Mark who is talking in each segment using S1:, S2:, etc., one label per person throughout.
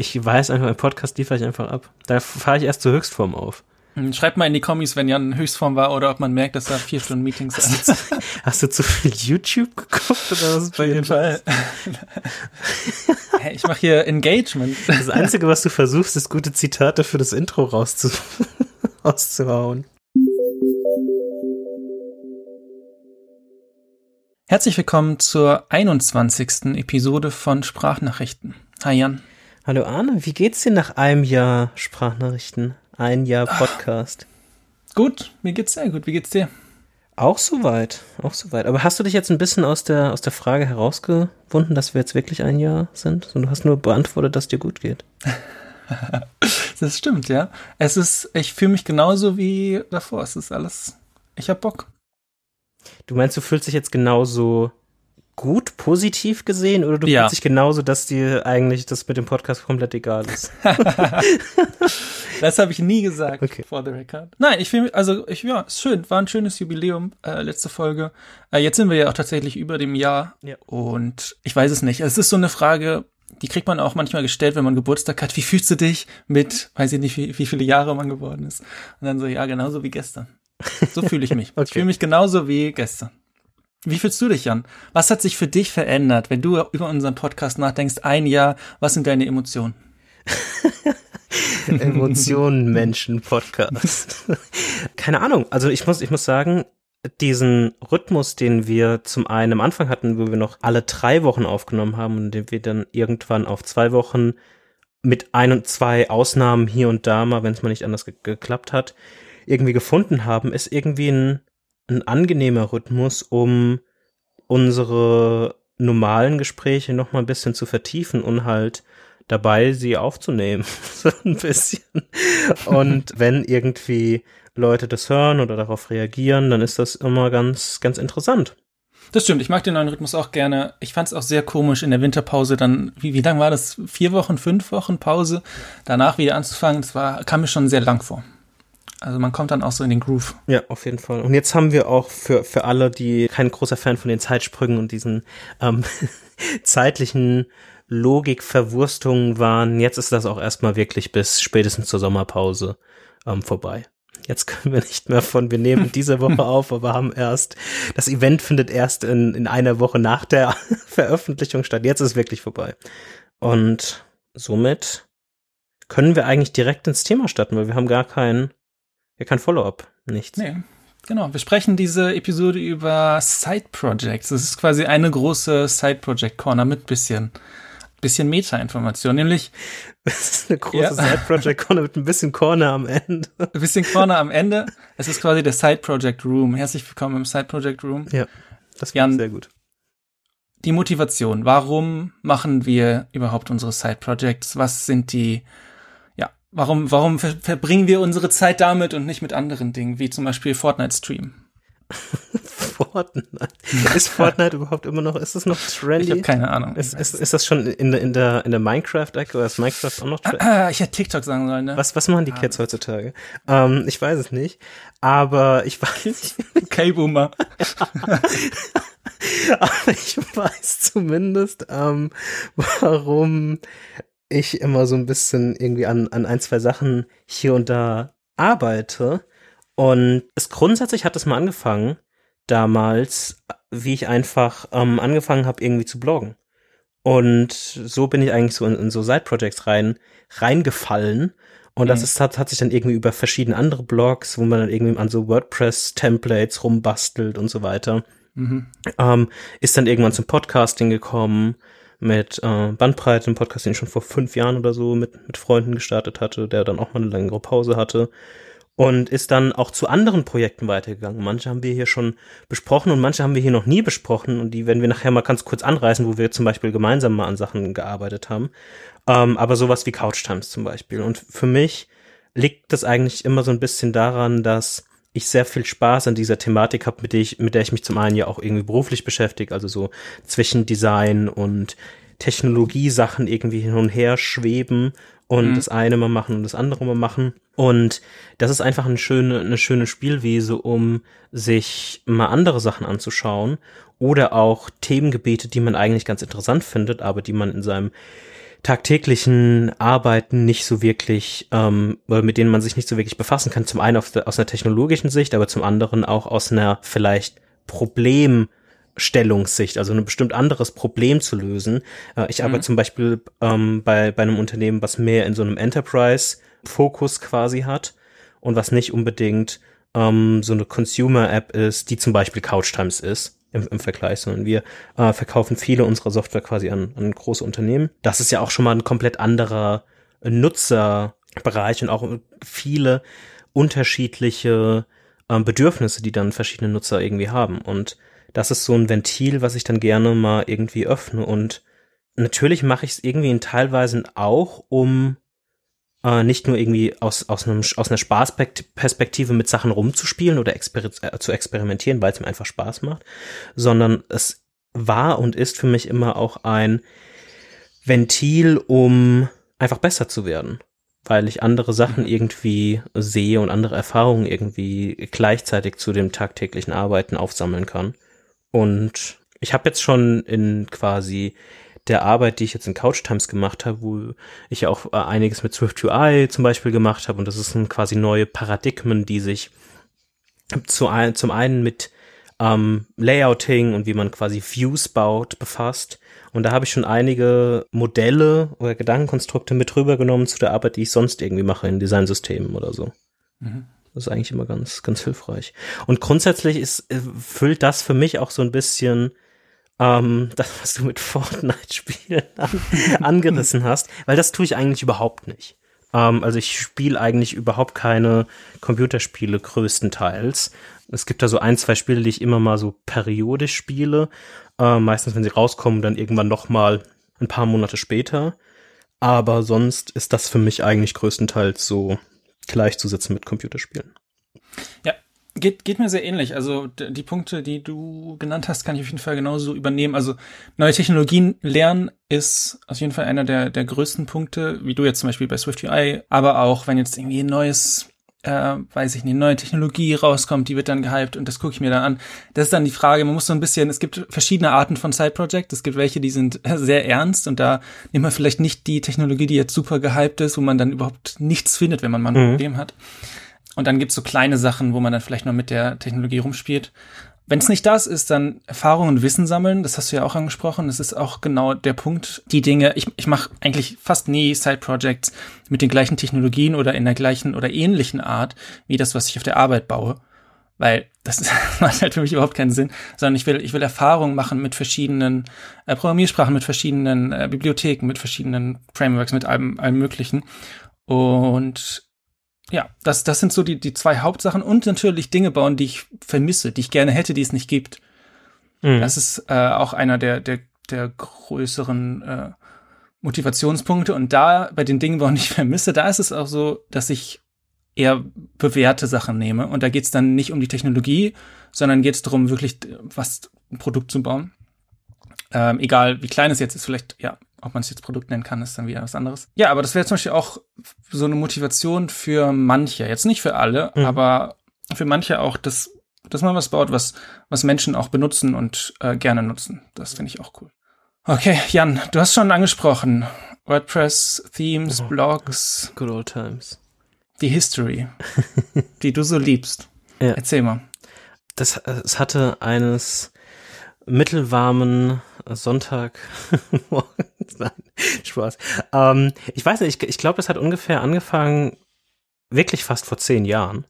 S1: Ich weiß einfach, im Podcast liefere ich einfach ab. Da fahre ich erst zur Höchstform auf.
S2: Hm, schreibt mal in die Kommis, wenn Jan Höchstform war oder ob man merkt, dass da vier Stunden Meetings
S1: sind. Hast du zu viel YouTube geguckt oder was ist bei
S2: jeden Fall. hey, ich mache hier Engagement.
S1: Das Einzige, was du versuchst, ist gute Zitate für das Intro rauszu rauszuhauen.
S2: Herzlich willkommen zur 21. Episode von Sprachnachrichten. Hi Jan.
S1: Hallo Arne, wie geht's dir nach einem Jahr Sprachnachrichten? Ein Jahr Podcast.
S2: Ach, gut, mir geht's sehr gut. Wie geht's dir?
S1: Auch soweit, auch soweit. Aber hast du dich jetzt ein bisschen aus der, aus der Frage herausgewunden, dass wir jetzt wirklich ein Jahr sind? Und du hast nur beantwortet, dass dir gut geht.
S2: das stimmt, ja. Es ist, ich fühle mich genauso wie davor. Es ist alles, ich hab Bock.
S1: Du meinst, du fühlst dich jetzt genauso gut, positiv gesehen oder du ja. fühlst dich genauso, dass dir eigentlich das mit dem Podcast komplett egal ist?
S2: das habe ich nie gesagt okay. for the record. Nein, ich finde, also ich, ja, schön, war ein schönes Jubiläum, äh, letzte Folge. Äh, jetzt sind wir ja auch tatsächlich über dem Jahr ja. und ich weiß es nicht. Es ist so eine Frage, die kriegt man auch manchmal gestellt, wenn man Geburtstag hat. Wie fühlst du dich mit, weiß ich nicht, wie, wie viele Jahre man geworden ist? Und dann so, ja, genauso wie gestern. So fühle ich mich. okay. Ich fühle mich genauso wie gestern. Wie fühlst du dich, Jan? Was hat sich für dich verändert, wenn du über unseren Podcast nachdenkst? Ein Jahr, was sind deine Emotionen?
S1: Emotionen, Menschen, Podcast. Keine Ahnung. Also ich muss, ich muss sagen, diesen Rhythmus, den wir zum einen am Anfang hatten, wo wir noch alle drei Wochen aufgenommen haben und den wir dann irgendwann auf zwei Wochen mit ein und zwei Ausnahmen hier und da mal, wenn es mal nicht anders ge geklappt hat, irgendwie gefunden haben, ist irgendwie ein ein angenehmer Rhythmus, um unsere normalen Gespräche noch mal ein bisschen zu vertiefen und halt dabei sie aufzunehmen, so ein bisschen. Und wenn irgendwie Leute das hören oder darauf reagieren, dann ist das immer ganz, ganz interessant.
S2: Das stimmt, ich mag den neuen Rhythmus auch gerne. Ich fand es auch sehr komisch in der Winterpause dann, wie, wie lang war das? Vier Wochen, fünf Wochen Pause, danach wieder anzufangen, das war, kam mir schon sehr lang vor. Also man kommt dann auch so in den Groove.
S1: Ja, auf jeden Fall. Und jetzt haben wir auch für, für alle, die kein großer Fan von den Zeitsprüngen und diesen ähm, zeitlichen Logikverwurstungen waren, jetzt ist das auch erstmal wirklich bis spätestens zur Sommerpause ähm, vorbei. Jetzt können wir nicht mehr von, wir nehmen diese Woche auf, aber haben erst, das Event findet erst in, in einer Woche nach der Veröffentlichung statt. Jetzt ist es wirklich vorbei. Und somit können wir eigentlich direkt ins Thema starten, weil wir haben gar keinen ja, kein Follow-up, nichts.
S2: Nee. Genau, wir sprechen diese Episode über Side Projects. Das ist quasi eine große Side Project Corner mit bisschen bisschen Meta-Information, nämlich
S1: das ist eine große ja. Side Project Corner mit ein bisschen Corner am Ende.
S2: Ein bisschen Corner am Ende. Es ist quasi der Side Project Room. Herzlich willkommen im Side Project Room.
S1: Ja, das Jan, sehr gut.
S2: Die Motivation. Warum machen wir überhaupt unsere Side Projects? Was sind die Warum, warum ver verbringen wir unsere Zeit damit und nicht mit anderen Dingen, wie zum Beispiel Fortnite Stream?
S1: Fortnite. Ist Fortnite überhaupt immer noch, ist das noch trendy?
S2: Ich habe keine Ahnung.
S1: Ist, ist, ist das schon in der, in der, in der Minecraft-Ecke oder ist Minecraft auch noch
S2: trendy? Ah, ich hätte TikTok sagen sollen, ne?
S1: Was, was machen die Kids heutzutage? Ähm, ich weiß es nicht, aber ich weiß.
S2: K-Boomer.
S1: aber ich weiß zumindest, ähm, warum ich immer so ein bisschen irgendwie an, an ein, zwei Sachen hier und da arbeite. Und es grundsätzlich hat es mal angefangen, damals, wie ich einfach ähm, angefangen habe, irgendwie zu bloggen. Und so bin ich eigentlich so in, in so Side-Projects rein, reingefallen. Und das mhm. ist, hat, hat sich dann irgendwie über verschiedene andere Blogs, wo man dann irgendwie an so WordPress-Templates rumbastelt und so weiter. Mhm. Ähm, ist dann irgendwann zum Podcasting gekommen mit äh, Bandbreite, einem Podcast, den ich schon vor fünf Jahren oder so mit, mit Freunden gestartet hatte, der dann auch mal eine längere Pause hatte. Und ist dann auch zu anderen Projekten weitergegangen. Manche haben wir hier schon besprochen und manche haben wir hier noch nie besprochen. Und die werden wir nachher mal ganz kurz anreißen, wo wir zum Beispiel gemeinsam mal an Sachen gearbeitet haben. Ähm, aber sowas wie Couch Times zum Beispiel. Und für mich liegt das eigentlich immer so ein bisschen daran, dass ich sehr viel Spaß an dieser Thematik habe, mit der ich, mit der ich mich zum einen ja auch irgendwie beruflich beschäftige, also so zwischen Design und Technologiesachen irgendwie hin und her schweben und mhm. das eine mal machen und das andere mal machen. Und das ist einfach eine schöne, eine schöne Spielwiese, um sich mal andere Sachen anzuschauen oder auch Themengebiete, die man eigentlich ganz interessant findet, aber die man in seinem tagtäglichen Arbeiten nicht so wirklich, ähm, mit denen man sich nicht so wirklich befassen kann. Zum einen auf, aus einer technologischen Sicht, aber zum anderen auch aus einer vielleicht Problemstellungssicht, also ein bestimmt anderes Problem zu lösen. Äh, ich mhm. arbeite zum Beispiel ähm, bei, bei einem Unternehmen, was mehr in so einem Enterprise-Fokus quasi hat und was nicht unbedingt ähm, so eine Consumer-App ist, die zum Beispiel Couchtimes ist im, im Vergleich, sondern wir äh, verkaufen viele unserer Software quasi an, an große Unternehmen. Das ist ja auch schon mal ein komplett anderer Nutzerbereich und auch viele unterschiedliche äh, Bedürfnisse, die dann verschiedene Nutzer irgendwie haben. Und das ist so ein Ventil, was ich dann gerne mal irgendwie öffne. Und natürlich mache ich es irgendwie in teilweise auch, um äh, nicht nur irgendwie aus, aus, einem, aus einer Spaßperspektive mit Sachen rumzuspielen oder exper äh, zu experimentieren, weil es mir einfach Spaß macht, sondern es war und ist für mich immer auch ein Ventil, um einfach besser zu werden, weil ich andere Sachen irgendwie sehe und andere Erfahrungen irgendwie gleichzeitig zu dem tagtäglichen Arbeiten aufsammeln kann. Und ich habe jetzt schon in quasi der Arbeit, die ich jetzt in Couch Times gemacht habe, wo ich ja auch äh, einiges mit Swift UI zum Beispiel gemacht habe und das sind quasi neue Paradigmen, die sich zu ein, zum einen mit ähm, Layouting und wie man quasi Views baut befasst. Und da habe ich schon einige Modelle oder Gedankenkonstrukte mit rübergenommen zu der Arbeit, die ich sonst irgendwie mache in Designsystemen oder so. Mhm. Das ist eigentlich immer ganz, ganz hilfreich. Und grundsätzlich ist, äh, füllt das für mich auch so ein bisschen ähm, das, was du mit Fortnite-Spielen an, angerissen hast, weil das tue ich eigentlich überhaupt nicht. Ähm, also ich spiele eigentlich überhaupt keine Computerspiele größtenteils. Es gibt da so ein, zwei Spiele, die ich immer mal so periodisch spiele. Äh, meistens, wenn sie rauskommen, dann irgendwann noch mal ein paar Monate später. Aber sonst ist das für mich eigentlich größtenteils so gleichzusetzen mit Computerspielen.
S2: Ja, Geht, geht mir sehr ähnlich. Also die Punkte, die du genannt hast, kann ich auf jeden Fall genauso übernehmen. Also neue Technologien lernen ist auf jeden Fall einer der, der größten Punkte, wie du jetzt zum Beispiel bei Swift UI, aber auch wenn jetzt irgendwie ein neues, äh, weiß ich nicht, neue Technologie rauskommt, die wird dann gehypt und das gucke ich mir dann an. Das ist dann die Frage, man muss so ein bisschen, es gibt verschiedene Arten von Side Project. Es gibt welche, die sind sehr ernst und da nimmt man vielleicht nicht die Technologie, die jetzt super gehypt ist, wo man dann überhaupt nichts findet, wenn man mal ein mhm. Problem hat. Und dann gibt's so kleine Sachen, wo man dann vielleicht noch mit der Technologie rumspielt. Wenn es nicht das ist, dann Erfahrung und Wissen sammeln, das hast du ja auch angesprochen. Das ist auch genau der Punkt. Die Dinge, ich, ich mache eigentlich fast nie Side-Projects mit den gleichen Technologien oder in der gleichen oder ähnlichen Art wie das, was ich auf der Arbeit baue. Weil das macht halt für mich überhaupt keinen Sinn, sondern ich will, ich will Erfahrungen machen mit verschiedenen äh, Programmiersprachen, mit verschiedenen äh, Bibliotheken, mit verschiedenen Frameworks, mit allem, allem Möglichen. Und ja, das, das sind so die, die zwei Hauptsachen und natürlich Dinge bauen, die ich vermisse, die ich gerne hätte, die es nicht gibt. Mhm. Das ist äh, auch einer der, der, der größeren äh, Motivationspunkte. Und da, bei den Dingen, bauen, die ich vermisse, da ist es auch so, dass ich eher bewährte Sachen nehme. Und da geht es dann nicht um die Technologie, sondern geht es darum, wirklich was ein Produkt zu bauen. Ähm, egal wie klein es jetzt ist, vielleicht ja ob man es jetzt Produkt nennen kann, ist dann wieder was anderes. Ja, aber das wäre zum Beispiel auch so eine Motivation für manche. Jetzt nicht für alle, mhm. aber für manche auch, dass, dass man was baut, was, was Menschen auch benutzen und äh, gerne nutzen. Das finde ich auch cool. Okay, Jan, du hast schon angesprochen. WordPress, Themes, oh, Blogs.
S1: Good old times.
S2: Die History, die du so liebst. Ja. Erzähl mal.
S1: Das, es hatte eines mittelwarmen Sonntag Nein, Spaß. Ähm, ich weiß nicht, ich, ich glaube, das hat ungefähr angefangen, wirklich fast vor zehn Jahren.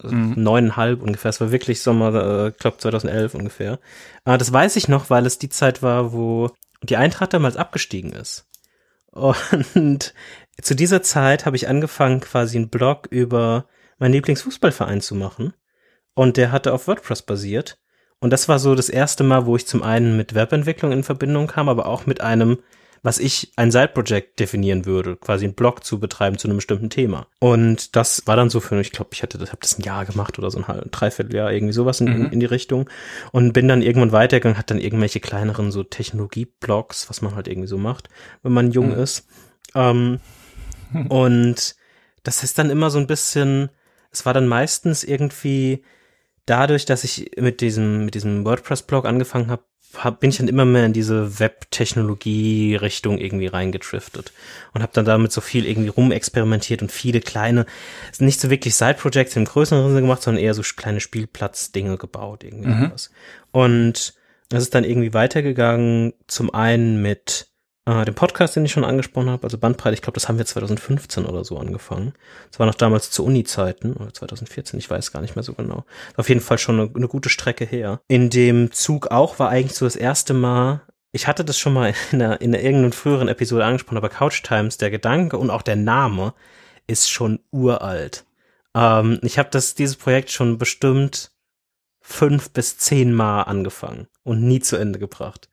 S1: Also mhm. Neuneinhalb ungefähr. Es war wirklich Sommer, äh, ich glaube 2011 ungefähr. Äh, das weiß ich noch, weil es die Zeit war, wo die Eintracht damals abgestiegen ist. Und zu dieser Zeit habe ich angefangen, quasi einen Blog über meinen Lieblingsfußballverein zu machen. Und der hatte auf WordPress basiert. Und das war so das erste Mal, wo ich zum einen mit Webentwicklung in Verbindung kam, aber auch mit einem, was ich ein Side-Project definieren würde, quasi einen Blog zu betreiben zu einem bestimmten Thema. Und das war dann so für, ich glaube, ich hatte das, habe das ein Jahr gemacht oder so ein halb, Dreivierteljahr, irgendwie sowas in, mhm. in, die Richtung. Und bin dann irgendwann weitergegangen, hat dann irgendwelche kleineren so Technologie-Blogs, was man halt irgendwie so macht, wenn man jung mhm. ist. Ähm, und das ist dann immer so ein bisschen, es war dann meistens irgendwie dadurch, dass ich mit diesem, mit diesem WordPress-Blog angefangen habe, hab, bin ich dann immer mehr in diese Web-Technologie-Richtung irgendwie reingetriftet und habe dann damit so viel irgendwie rumexperimentiert und viele kleine, nicht so wirklich Side-Projects im größeren Sinne gemacht, sondern eher so kleine Spielplatz-Dinge gebaut irgendwie mhm. was. Und das ist dann irgendwie weitergegangen, zum einen mit äh, den Podcast, den ich schon angesprochen habe, also Bandbreite, ich glaube, das haben wir 2015 oder so angefangen. Das war noch damals zu Uni-Zeiten, oder 2014, ich weiß gar nicht mehr so genau. Auf jeden Fall schon eine, eine gute Strecke her. In dem Zug auch war eigentlich so das erste Mal, ich hatte das schon mal in, einer, in einer irgendeiner früheren Episode angesprochen, aber Couch Times, der Gedanke und auch der Name ist schon uralt. Ähm, ich habe das dieses Projekt schon bestimmt fünf bis zehn Mal angefangen und nie zu Ende gebracht.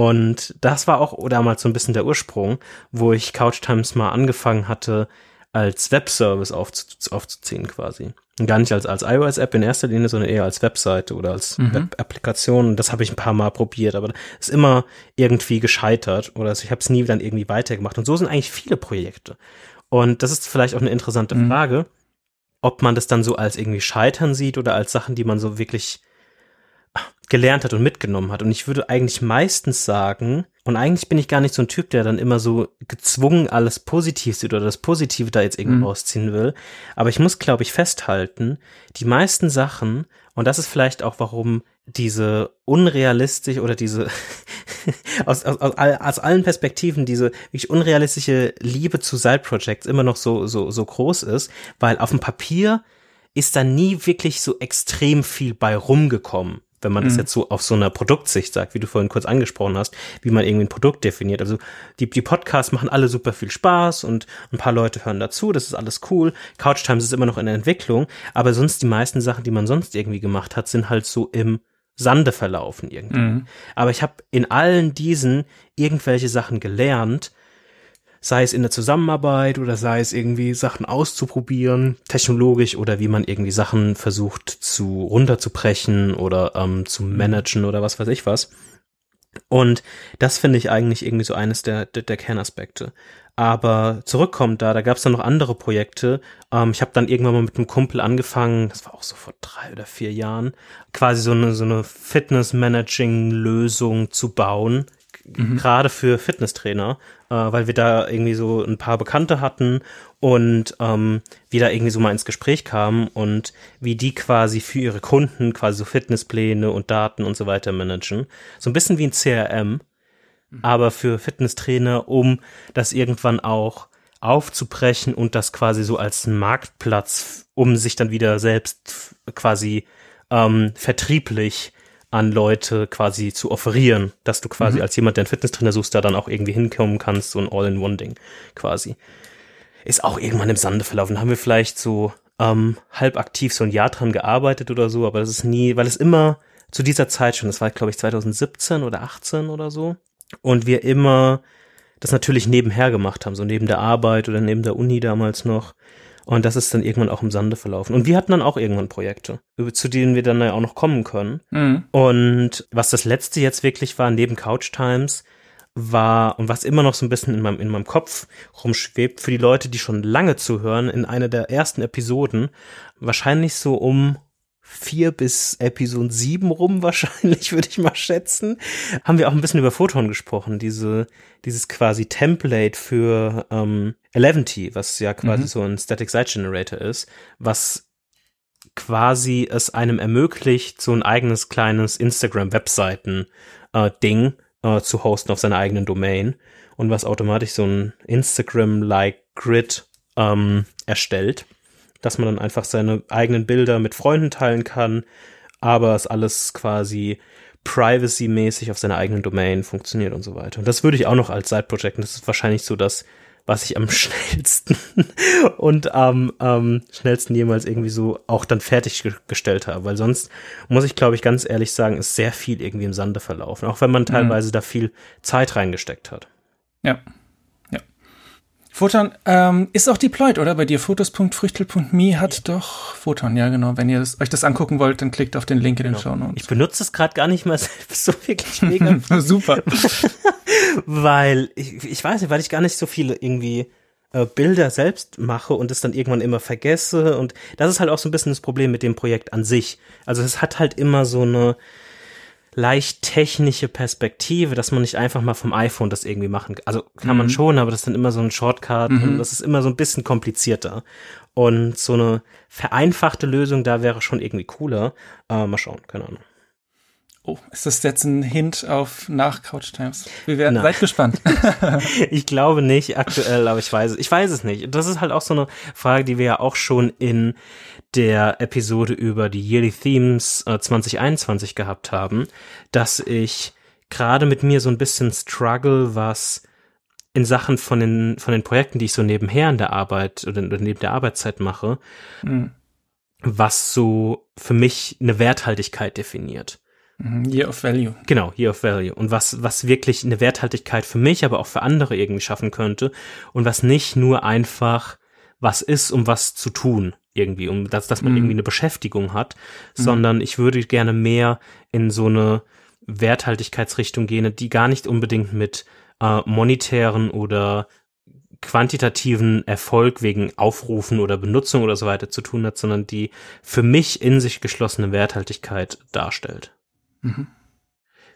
S1: Und das war auch damals so ein bisschen der Ursprung, wo ich Couch Times mal angefangen hatte, als Webservice aufzu aufzuziehen quasi. Und gar nicht als, als iOS-App in erster Linie, sondern eher als Webseite oder als mhm. Web-Applikation. Das habe ich ein paar Mal probiert, aber ist immer irgendwie gescheitert oder also ich habe es nie dann irgendwie weitergemacht. Und so sind eigentlich viele Projekte. Und das ist vielleicht auch eine interessante mhm. Frage, ob man das dann so als irgendwie Scheitern sieht oder als Sachen, die man so wirklich gelernt hat und mitgenommen hat. Und ich würde eigentlich meistens sagen, und eigentlich bin ich gar nicht so ein Typ, der dann immer so gezwungen alles positiv sieht oder das Positive da jetzt irgendwie mhm. rausziehen will. Aber ich muss, glaube ich, festhalten, die meisten Sachen, und das ist vielleicht auch, warum diese unrealistisch oder diese aus, aus, aus, aus allen Perspektiven diese wirklich unrealistische Liebe zu Side-Projects immer noch so, so, so groß ist, weil auf dem Papier ist da nie wirklich so extrem viel bei rumgekommen wenn man mhm. das jetzt so auf so einer Produktsicht sagt, wie du vorhin kurz angesprochen hast, wie man irgendwie ein Produkt definiert. Also die, die Podcasts machen alle super viel Spaß und ein paar Leute hören dazu, das ist alles cool. Couch Times ist immer noch in der Entwicklung, aber sonst die meisten Sachen, die man sonst irgendwie gemacht hat, sind halt so im Sande verlaufen irgendwie. Mhm. Aber ich habe in allen diesen irgendwelche Sachen gelernt, sei es in der Zusammenarbeit oder sei es irgendwie Sachen auszuprobieren, technologisch oder wie man irgendwie Sachen versucht zu runterzubrechen oder ähm, zu managen oder was weiß ich was. Und das finde ich eigentlich irgendwie so eines der, der, der Kernaspekte. Aber zurückkommt da, da gab es dann noch andere Projekte. Ähm, ich habe dann irgendwann mal mit einem Kumpel angefangen, das war auch so vor drei oder vier Jahren, quasi so eine, so eine Fitness-Managing-Lösung zu bauen mhm. gerade für Fitnesstrainer, äh, weil wir da irgendwie so ein paar Bekannte hatten und ähm, wir da irgendwie so mal ins Gespräch kamen und wie die quasi für ihre Kunden quasi so Fitnesspläne und Daten und so weiter managen. So ein bisschen wie ein CRM, mhm. aber für Fitnesstrainer, um das irgendwann auch aufzubrechen und das quasi so als Marktplatz, um sich dann wieder selbst quasi ähm, vertrieblich an Leute quasi zu offerieren, dass du quasi mhm. als jemand, der einen Fitnesstrainer suchst, da dann auch irgendwie hinkommen kannst, so ein All-in-One-Ding quasi. Ist auch irgendwann im Sande verlaufen. Haben wir vielleicht so ähm, halb aktiv so ein Jahr dran gearbeitet oder so, aber das ist nie, weil es immer zu dieser Zeit schon, das war glaube ich 2017 oder 18 oder so, und wir immer das natürlich nebenher gemacht haben, so neben der Arbeit oder neben der Uni damals noch und das ist dann irgendwann auch im Sande verlaufen. Und wir hatten dann auch irgendwann Projekte, zu denen wir dann ja auch noch kommen können. Mhm. Und was das letzte jetzt wirklich war, neben Couch Times, war und was immer noch so ein bisschen in meinem, in meinem Kopf rumschwebt, für die Leute, die schon lange zuhören, in einer der ersten Episoden, wahrscheinlich so um vier bis Episode sieben rum wahrscheinlich, würde ich mal schätzen, haben wir auch ein bisschen über Photon gesprochen, diese, dieses quasi Template für ähm, Eleventy, was ja quasi mhm. so ein Static Site Generator ist, was quasi es einem ermöglicht, so ein eigenes kleines Instagram-Webseiten-Ding äh, äh, zu hosten auf seiner eigenen Domain und was automatisch so ein Instagram-like Grid ähm, erstellt dass man dann einfach seine eigenen Bilder mit Freunden teilen kann, aber es alles quasi privacy-mäßig auf seiner eigenen Domain funktioniert und so weiter. Und das würde ich auch noch als Side-Project, das ist wahrscheinlich so das, was ich am schnellsten und am ähm, schnellsten jemals irgendwie so auch dann fertiggestellt habe, weil sonst muss ich glaube ich ganz ehrlich sagen, ist sehr viel irgendwie im Sande verlaufen, auch wenn man mhm. teilweise mhm. da viel Zeit reingesteckt hat.
S2: Ja, Photon ähm, ist auch deployed, oder? Bei dir fotos.früchtel.me hat doch Photon, ja genau. Wenn ihr das, euch das angucken wollt, dann klickt auf den Link in den genau. Show Notes.
S1: Ich benutze es gerade gar nicht mal selbst so wirklich mega.
S2: Super.
S1: weil, ich, ich weiß nicht, weil ich gar nicht so viele irgendwie äh, Bilder selbst mache und es dann irgendwann immer vergesse. Und das ist halt auch so ein bisschen das Problem mit dem Projekt an sich. Also es hat halt immer so eine leicht technische Perspektive, dass man nicht einfach mal vom iPhone das irgendwie machen kann. Also kann mhm. man schon, aber das ist dann immer so ein Shortcut mhm. und das ist immer so ein bisschen komplizierter. Und so eine vereinfachte Lösung da wäre schon irgendwie cooler. Äh, mal schauen, keine Ahnung.
S2: Oh, ist das jetzt ein Hint auf nach Couch Times? Wir werden Nein. seid gespannt.
S1: ich glaube nicht aktuell, aber ich weiß, ich weiß es nicht. Das ist halt auch so eine Frage, die wir ja auch schon in der Episode über die Yearly Themes äh, 2021 gehabt haben, dass ich gerade mit mir so ein bisschen struggle, was in Sachen von den, von den Projekten, die ich so nebenher in der Arbeit oder neben der Arbeitszeit mache, mhm. was so für mich eine Werthaltigkeit definiert.
S2: Mhm, Year of Value.
S1: Genau, Year of Value. Und was, was wirklich eine Werthaltigkeit für mich, aber auch für andere irgendwie schaffen könnte. Und was nicht nur einfach was ist, um was zu tun, irgendwie, um dass, dass man mm. irgendwie eine Beschäftigung hat, mm. sondern ich würde gerne mehr in so eine Werthaltigkeitsrichtung gehen, die gar nicht unbedingt mit äh, monetären oder quantitativen Erfolg wegen Aufrufen oder Benutzung oder so weiter zu tun hat, sondern die für mich in sich geschlossene Werthaltigkeit darstellt. Mhm.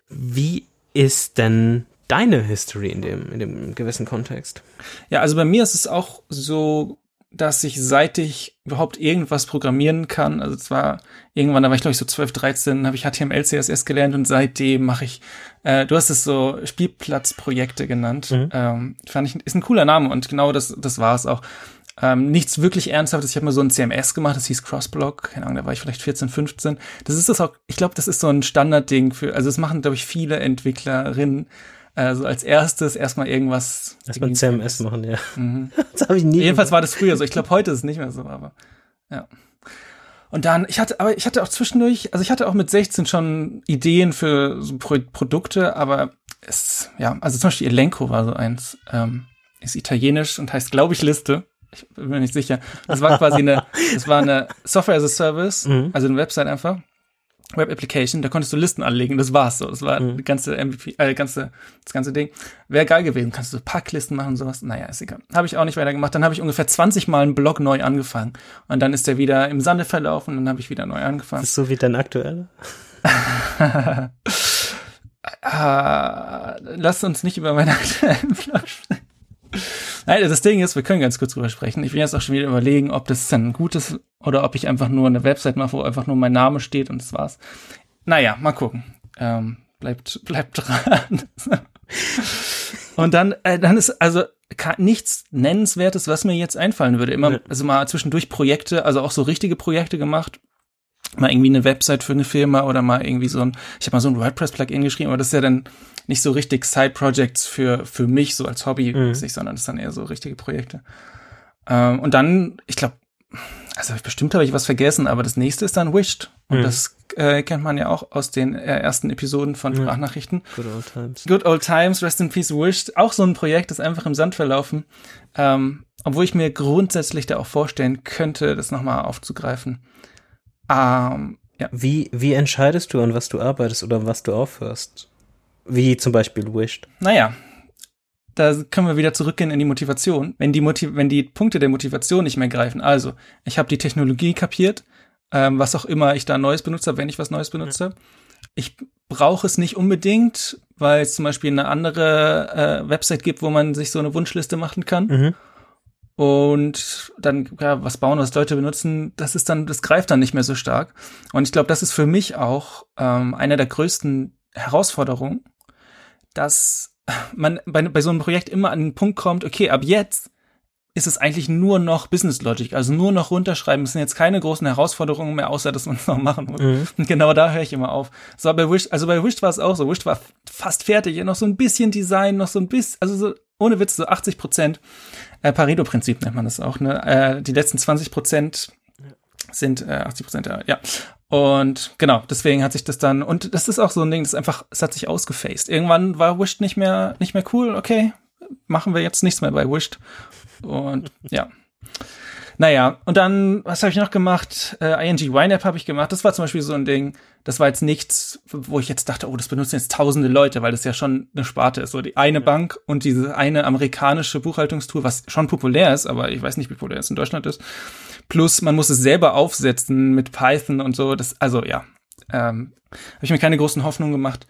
S1: Wie ist denn deine History in dem, in dem gewissen Kontext?
S2: Ja, also bei mir ist es auch so, dass ich seit ich überhaupt irgendwas programmieren kann, also zwar irgendwann, da war ich glaube ich so 12, 13, habe ich HTML, CSS gelernt und seitdem mache ich, äh, du hast es so Spielplatzprojekte genannt, mhm. ähm, fand ich, ist ein cooler Name und genau das, das war es auch. Ähm, nichts wirklich Ernsthaftes. Ich habe mal so ein CMS gemacht, das hieß Crossblock. Keine Ahnung, da war ich vielleicht 14, 15. Das ist das auch, ich glaube, das ist so ein Standardding für, also es machen, glaube ich, viele Entwicklerinnen. Also als erstes erstmal irgendwas.
S1: Erstmal CMS machen, ja. Mhm.
S2: das habe ich nie. Jedenfalls war das früher so. Ich glaube, heute ist es nicht mehr so, aber ja. Und dann, ich hatte, aber ich hatte auch zwischendurch, also ich hatte auch mit 16 schon Ideen für so Pro Produkte, aber es, ja, also zum Beispiel Elenco war so eins, ähm, ist italienisch und heißt, glaube ich, Liste ich bin mir nicht sicher. Das war quasi eine, das war eine Software as a Service, mhm. also eine Website einfach. Web Application, da konntest du Listen anlegen, das war's so. Das war mhm. die ganze MVP, äh, ganze, das ganze Ding. Wäre geil gewesen, kannst du Packlisten machen und sowas. Naja, ist egal. Habe ich auch nicht weitergemacht. Dann habe ich ungefähr 20 Mal einen Blog neu angefangen. Und dann ist der wieder im Sande verlaufen und dann habe ich wieder neu angefangen. Das
S1: ist so wie dein aktueller?
S2: uh, lass uns nicht über meinen aktuellen Blog sprechen. Nein, das Ding ist, wir können ganz kurz drüber sprechen. Ich will jetzt auch schon wieder überlegen, ob das dann gut ist oder ob ich einfach nur eine Website mache, wo einfach nur mein Name steht und das war's. Naja, mal gucken. Ähm, bleibt, bleibt dran. und dann, äh, dann ist also nichts Nennenswertes, was mir jetzt einfallen würde. Immer, also mal zwischendurch Projekte, also auch so richtige Projekte gemacht mal irgendwie eine Website für eine Firma oder mal irgendwie so ein, ich habe mal so ein WordPress-Plugin geschrieben, aber das ist ja dann nicht so richtig Side-Projects für, für mich, so als Hobby, mhm. sondern das ist dann eher so richtige Projekte. Ähm, und dann, ich glaube, also bestimmt habe ich was vergessen, aber das nächste ist dann Wished. Und mhm. das äh, kennt man ja auch aus den äh, ersten Episoden von Sprachnachrichten.
S1: Good old times.
S2: Good old times, rest in peace, Wished. Auch so ein Projekt, das einfach im Sand verlaufen. Ähm, obwohl ich mir grundsätzlich da auch vorstellen könnte, das nochmal aufzugreifen.
S1: Ähm, ja. Wie, wie entscheidest du, an was du arbeitest oder was du aufhörst? Wie zum Beispiel Wished.
S2: Naja, da können wir wieder zurückgehen in die Motivation. Wenn die, Motiv wenn die Punkte der Motivation nicht mehr greifen, also ich habe die Technologie kapiert, ähm, was auch immer ich da Neues benutze, wenn ich was Neues benutze. Ja. Ich brauche es nicht unbedingt, weil es zum Beispiel eine andere äh, Website gibt, wo man sich so eine Wunschliste machen kann. Mhm. Und dann, ja, was bauen, was Leute benutzen, das ist dann, das greift dann nicht mehr so stark. Und ich glaube, das ist für mich auch ähm, einer der größten Herausforderungen, dass man bei, bei so einem Projekt immer an den Punkt kommt, okay, ab jetzt ist es eigentlich nur noch Business Logic, also nur noch runterschreiben. Es sind jetzt keine großen Herausforderungen mehr, außer dass man es noch machen muss. Mhm. Und genau da höre ich immer auf. So, bei Wish, also bei Wish war es auch so. Wish war fast fertig, noch so ein bisschen Design, noch so ein bisschen, also so ohne Witz, so 80 Prozent. Äh, Pareto-Prinzip nennt man das auch. Ne? Äh, die letzten 20 Prozent sind äh, 80 Prozent, ja. Und genau, deswegen hat sich das dann, und das ist auch so ein Ding, das einfach, es hat sich ausgefaced. Irgendwann war Wished nicht mehr, nicht mehr cool, okay, machen wir jetzt nichts mehr bei Wished. Und ja. Naja, und dann, was habe ich noch gemacht? Äh, ING YNAB habe ich gemacht. Das war zum Beispiel so ein Ding, das war jetzt nichts, wo ich jetzt dachte, oh, das benutzen jetzt tausende Leute, weil das ja schon eine Sparte ist. So die eine ja. Bank und diese eine amerikanische Buchhaltungstool, was schon populär ist, aber ich weiß nicht, wie populär es in Deutschland ist. Plus, man muss es selber aufsetzen mit Python und so. Das, also ja, ähm, habe ich mir keine großen Hoffnungen gemacht.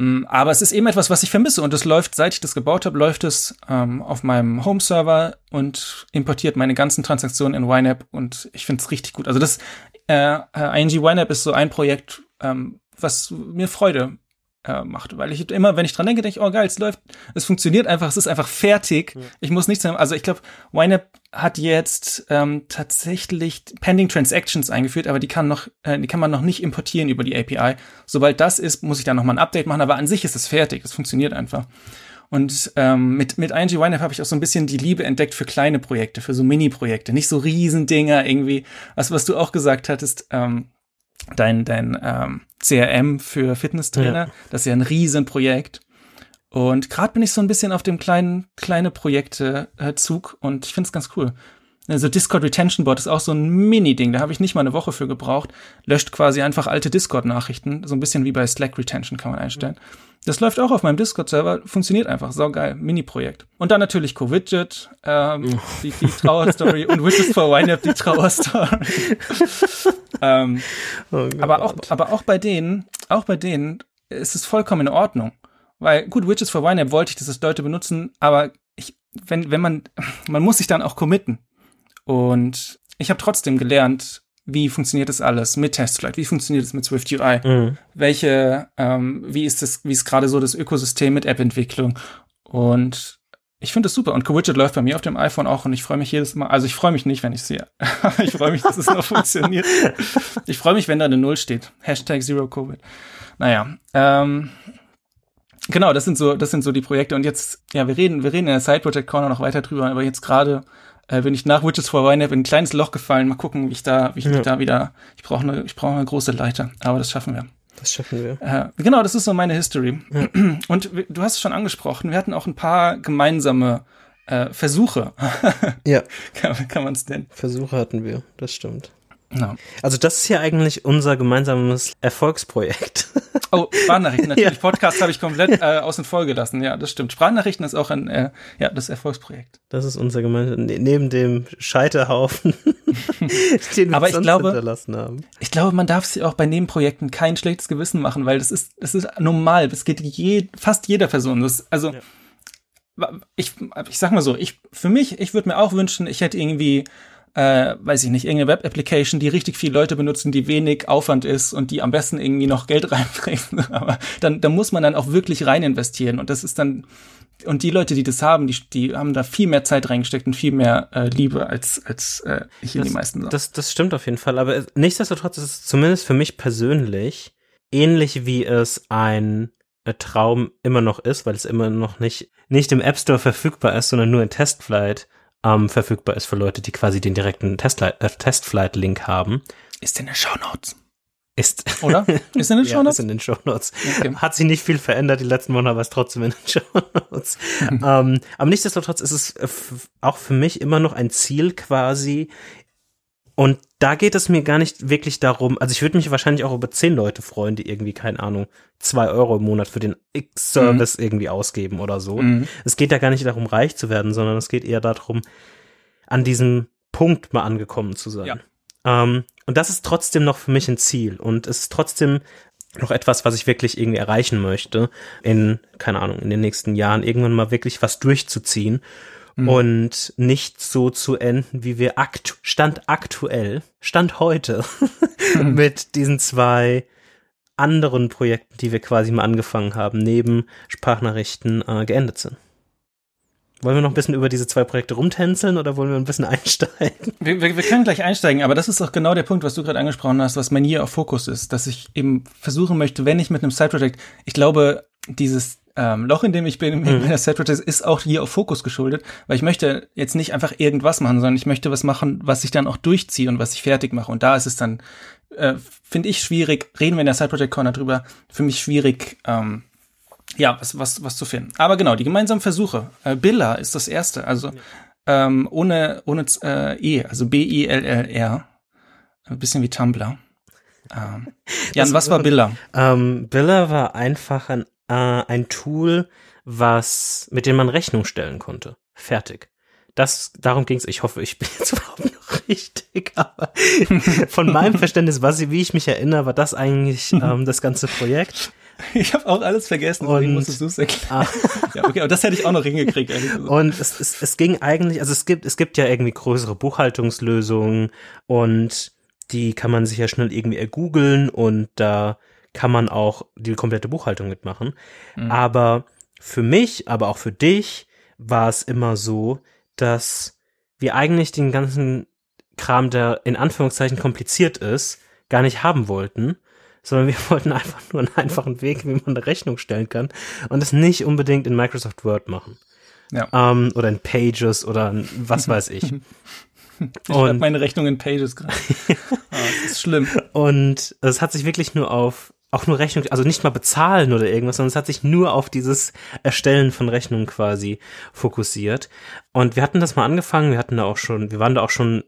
S2: Mm, aber es ist eben etwas, was ich vermisse und es läuft, seit ich das gebaut habe, läuft es ähm, auf meinem Home-Server und importiert meine ganzen Transaktionen in YNAB und ich finde es richtig gut. Also das äh, äh ING YNAB ist so ein Projekt, ähm, was mir Freude äh, macht. Weil ich immer, wenn ich dran denke, denke ich, oh geil, es läuft, es funktioniert einfach, es ist einfach fertig. Ja. Ich muss nichts mehr, also ich glaube, YNAB hat jetzt ähm, tatsächlich Pending Transactions eingeführt, aber die kann noch, äh, die kann man noch nicht importieren über die API. Sobald das ist, muss ich da nochmal ein Update machen, aber an sich ist es fertig, es funktioniert einfach. Und ähm, mit, mit ING YNAB habe ich auch so ein bisschen die Liebe entdeckt für kleine Projekte, für so Mini-Projekte, nicht so Riesendinger irgendwie. Was, was du auch gesagt hattest, ähm, dein, dein ähm, CRM für Fitnesstrainer. Ja. Das ist ja ein Riesenprojekt. Und gerade bin ich so ein bisschen auf dem kleinen, kleine Projekte-Zug äh, und ich finde es ganz cool. Also Discord Retention Bot ist auch so ein Mini-Ding, da habe ich nicht mal eine Woche für gebraucht. Löscht quasi einfach alte Discord-Nachrichten, so ein bisschen wie bei Slack Retention kann man einstellen. Das läuft auch auf meinem Discord-Server, funktioniert einfach, saugeil, Mini-Projekt. Und dann natürlich Co-Widget, ähm, die, die Trauerstory und Widgets for YNAB, die Trauerstory. Ähm, oh aber, auch, aber auch bei denen, auch bei denen ist es vollkommen in Ordnung. Weil, gut, Widgets for YNAB wollte ich, dass das Leute benutzen, aber ich, wenn, wenn man, man muss sich dann auch committen. Und ich habe trotzdem gelernt, wie funktioniert das alles mit TestFlight, wie funktioniert es mit Swift UI, mhm. welche, ähm, wie ist das, wie ist gerade so das Ökosystem mit App-Entwicklung und ich finde das super und CoWidget läuft bei mir auf dem iPhone auch und ich freue mich jedes Mal, also ich freue mich nicht, wenn ich sehe, ich freue mich, dass es noch funktioniert. Ich freue mich, wenn da eine Null steht. Hashtag Zero Covid. Naja, ähm, genau, das sind so, das sind so die Projekte und jetzt, ja, wir reden, wir reden in der Side Project Corner noch weiter drüber, aber jetzt gerade äh, bin ich nach Witches for YNAB in ein kleines Loch gefallen. Mal gucken, wie ich da, wie ich ja. da wieder. Ich brauche eine, ich brauche eine große Leiter, aber das schaffen wir.
S1: Das schaffen wir.
S2: Äh, genau, das ist so meine History. Ja. Und du hast es schon angesprochen. Wir hatten auch ein paar gemeinsame äh, Versuche.
S1: ja.
S2: kann, kann man es nennen?
S1: Versuche hatten wir. Das stimmt. Ja. Also das ist ja eigentlich unser gemeinsames Erfolgsprojekt.
S2: Oh, Sprachnachrichten, natürlich. Ja. Podcast habe ich komplett äh, außen vor gelassen. Ja, das stimmt. Sprachnachrichten ist auch ein, äh, ja, das Erfolgsprojekt.
S1: Das ist unser gemeinsames, ne, neben dem Scheiterhaufen,
S2: den wir Aber ich glaube, hinterlassen haben. Ich glaube, man darf sich auch bei Nebenprojekten kein schlechtes Gewissen machen, weil das ist, das ist normal. Das geht je, fast jeder Person. Das, also, ja. ich, ich sag mal so, ich, für mich, ich würde mir auch wünschen, ich hätte irgendwie äh, weiß ich nicht, irgendeine Web-Application, die richtig viele Leute benutzen, die wenig Aufwand ist und die am besten irgendwie noch Geld reinbringt. Aber dann, da muss man dann auch wirklich rein investieren. Und das ist dann, und die Leute, die das haben, die, die haben da viel mehr Zeit reingesteckt und viel mehr äh, Liebe als, als äh, hier
S1: das,
S2: die meisten.
S1: Das, das stimmt auf jeden Fall. Aber nichtsdestotrotz ist es zumindest für mich persönlich ähnlich wie es ein Traum immer noch ist, weil es immer noch nicht, nicht im App Store verfügbar ist, sondern nur in Testflight ähm, verfügbar ist für Leute, die quasi den direkten äh, Testflight-Link haben.
S2: Ist in den Show Notes.
S1: Ist.
S2: Oder? Ist in den Show Notes?
S1: ja, ist in den Show Notes. Okay. Hat sich nicht viel verändert die letzten Monate, aber ist trotzdem in den Show Notes. ähm, aber nichtsdestotrotz ist es auch für mich immer noch ein Ziel quasi, und da geht es mir gar nicht wirklich darum, also ich würde mich wahrscheinlich auch über zehn Leute freuen, die irgendwie, keine Ahnung, zwei Euro im Monat für den X-Service mhm. irgendwie ausgeben oder so. Mhm. Es geht ja gar nicht darum, reich zu werden, sondern es geht eher darum, an diesem Punkt mal angekommen zu sein. Ja. Ähm, und das ist trotzdem noch für mich ein Ziel und es ist trotzdem noch etwas, was ich wirklich irgendwie erreichen möchte, in, keine Ahnung, in den nächsten Jahren irgendwann mal wirklich was durchzuziehen mhm. und nicht so zu enden, wie wir aktu Stand aktuell, Stand heute mhm. mit diesen zwei anderen Projekten, die wir quasi mal angefangen haben, neben Sprachnachrichten äh, geendet sind. Wollen wir noch ein bisschen über diese zwei Projekte rumtänzeln oder wollen wir ein bisschen einsteigen?
S2: Wir, wir, wir können gleich einsteigen, aber das ist auch genau der Punkt, was du gerade angesprochen hast, was mein hier auf Fokus ist, dass ich eben versuchen möchte, wenn ich mit einem Side-Project, ich glaube, dieses ähm, Loch, in dem ich bin, mhm. in der Set ist auch hier auf Fokus geschuldet, weil ich möchte jetzt nicht einfach irgendwas machen, sondern ich möchte was machen, was ich dann auch durchziehe und was ich fertig mache. Und da ist es dann, äh, finde ich schwierig, reden wir in der Side Project Corner drüber, für mich schwierig, ähm, ja, was, was, was zu finden. Aber genau, die gemeinsamen Versuche. Äh, Billa ist das erste, also ähm, ohne, ohne äh, E, also B-I-L-L-R. Ein bisschen wie Tumblr. Ähm, Jan, was war Billa?
S1: Ähm, Billa war einfach ein äh, ein Tool, was, mit dem man Rechnung stellen konnte. Fertig. Das, darum ging es. Ich hoffe, ich bin jetzt überhaupt noch richtig, aber von meinem Verständnis, was, wie ich mich erinnere, war das eigentlich ähm, das ganze Projekt.
S2: Ich habe auch alles vergessen,
S1: deswegen musstest du es erklären.
S2: Ah. ja, okay, aber das hätte ich auch noch hingekriegt.
S1: Und es, es, es ging eigentlich, also es gibt, es gibt ja irgendwie größere Buchhaltungslösungen und die kann man sich ja schnell irgendwie ergoogeln und da kann man auch die komplette Buchhaltung mitmachen. Mhm. Aber für mich, aber auch für dich war es immer so, dass wir eigentlich den ganzen Kram, der in Anführungszeichen kompliziert ist, gar nicht haben wollten, sondern wir wollten einfach nur einen einfachen Weg, wie man eine Rechnung stellen kann und das nicht unbedingt in Microsoft Word machen. Ja. Ähm, oder in Pages oder in was weiß ich.
S2: Ich schreibe meine Rechnung in Pages gerade. oh, das ist schlimm.
S1: Und es hat sich wirklich nur auf auch nur Rechnung, also nicht mal bezahlen oder irgendwas, sondern es hat sich nur auf dieses Erstellen von Rechnungen quasi fokussiert. Und wir hatten das mal angefangen, wir hatten da auch schon, wir waren da auch schon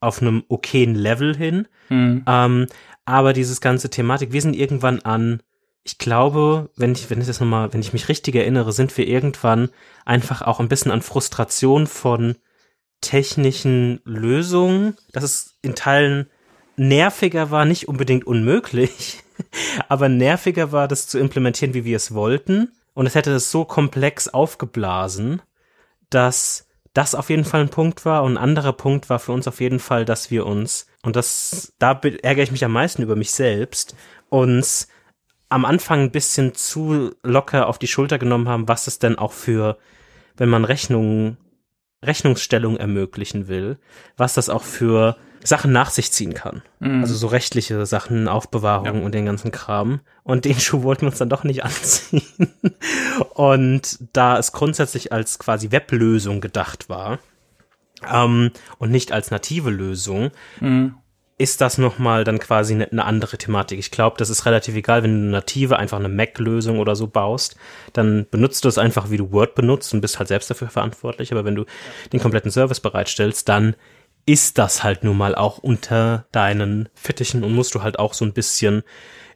S1: auf einem okayen Level hin. Mhm. Ähm, aber dieses ganze Thematik, wir sind irgendwann an, ich glaube, wenn ich, wenn ich das nochmal, wenn ich mich richtig erinnere, sind wir irgendwann einfach auch ein bisschen an Frustration von technischen Lösungen. Das ist in Teilen nerviger war, nicht unbedingt unmöglich, aber nerviger war, das zu implementieren, wie wir es wollten. Und es hätte es so komplex aufgeblasen, dass das auf jeden Fall ein Punkt war. Und ein anderer Punkt war für uns auf jeden Fall, dass wir uns, und das, da ärgere ich mich am meisten über mich selbst, uns am Anfang ein bisschen zu locker auf die Schulter genommen haben, was es denn auch für, wenn man Rechnungen, Rechnungsstellung ermöglichen will, was das auch für Sachen nach sich ziehen kann. Mhm. Also so rechtliche Sachen, Aufbewahrung ja. und den ganzen Kram. Und den Schuh wollten wir uns dann doch nicht anziehen. und da es grundsätzlich als quasi Weblösung gedacht war ähm, und nicht als native Lösung, mhm. ist das nochmal dann quasi eine, eine andere Thematik. Ich glaube, das ist relativ egal, wenn du eine native einfach eine Mac-Lösung oder so baust, dann benutzt du es einfach, wie du Word benutzt und bist halt selbst dafür verantwortlich. Aber wenn du den kompletten Service bereitstellst, dann ist das halt nun mal auch unter deinen Fittichen und musst du halt auch so ein bisschen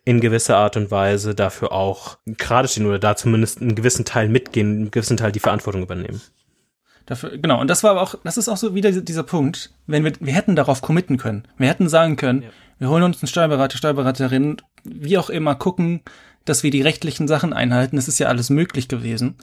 S1: in gewisser Art und Weise dafür auch gerade stehen oder da zumindest einen gewissen Teil mitgehen, einen gewissen Teil die Verantwortung übernehmen.
S2: Dafür, genau, und das war aber auch, das ist auch so wieder dieser Punkt, wenn wir, wir hätten darauf committen können. Wir hätten sagen können, ja. wir holen uns einen Steuerberater, Steuerberaterin, wie auch immer, gucken, dass wir die rechtlichen Sachen einhalten. Das ist ja alles möglich gewesen.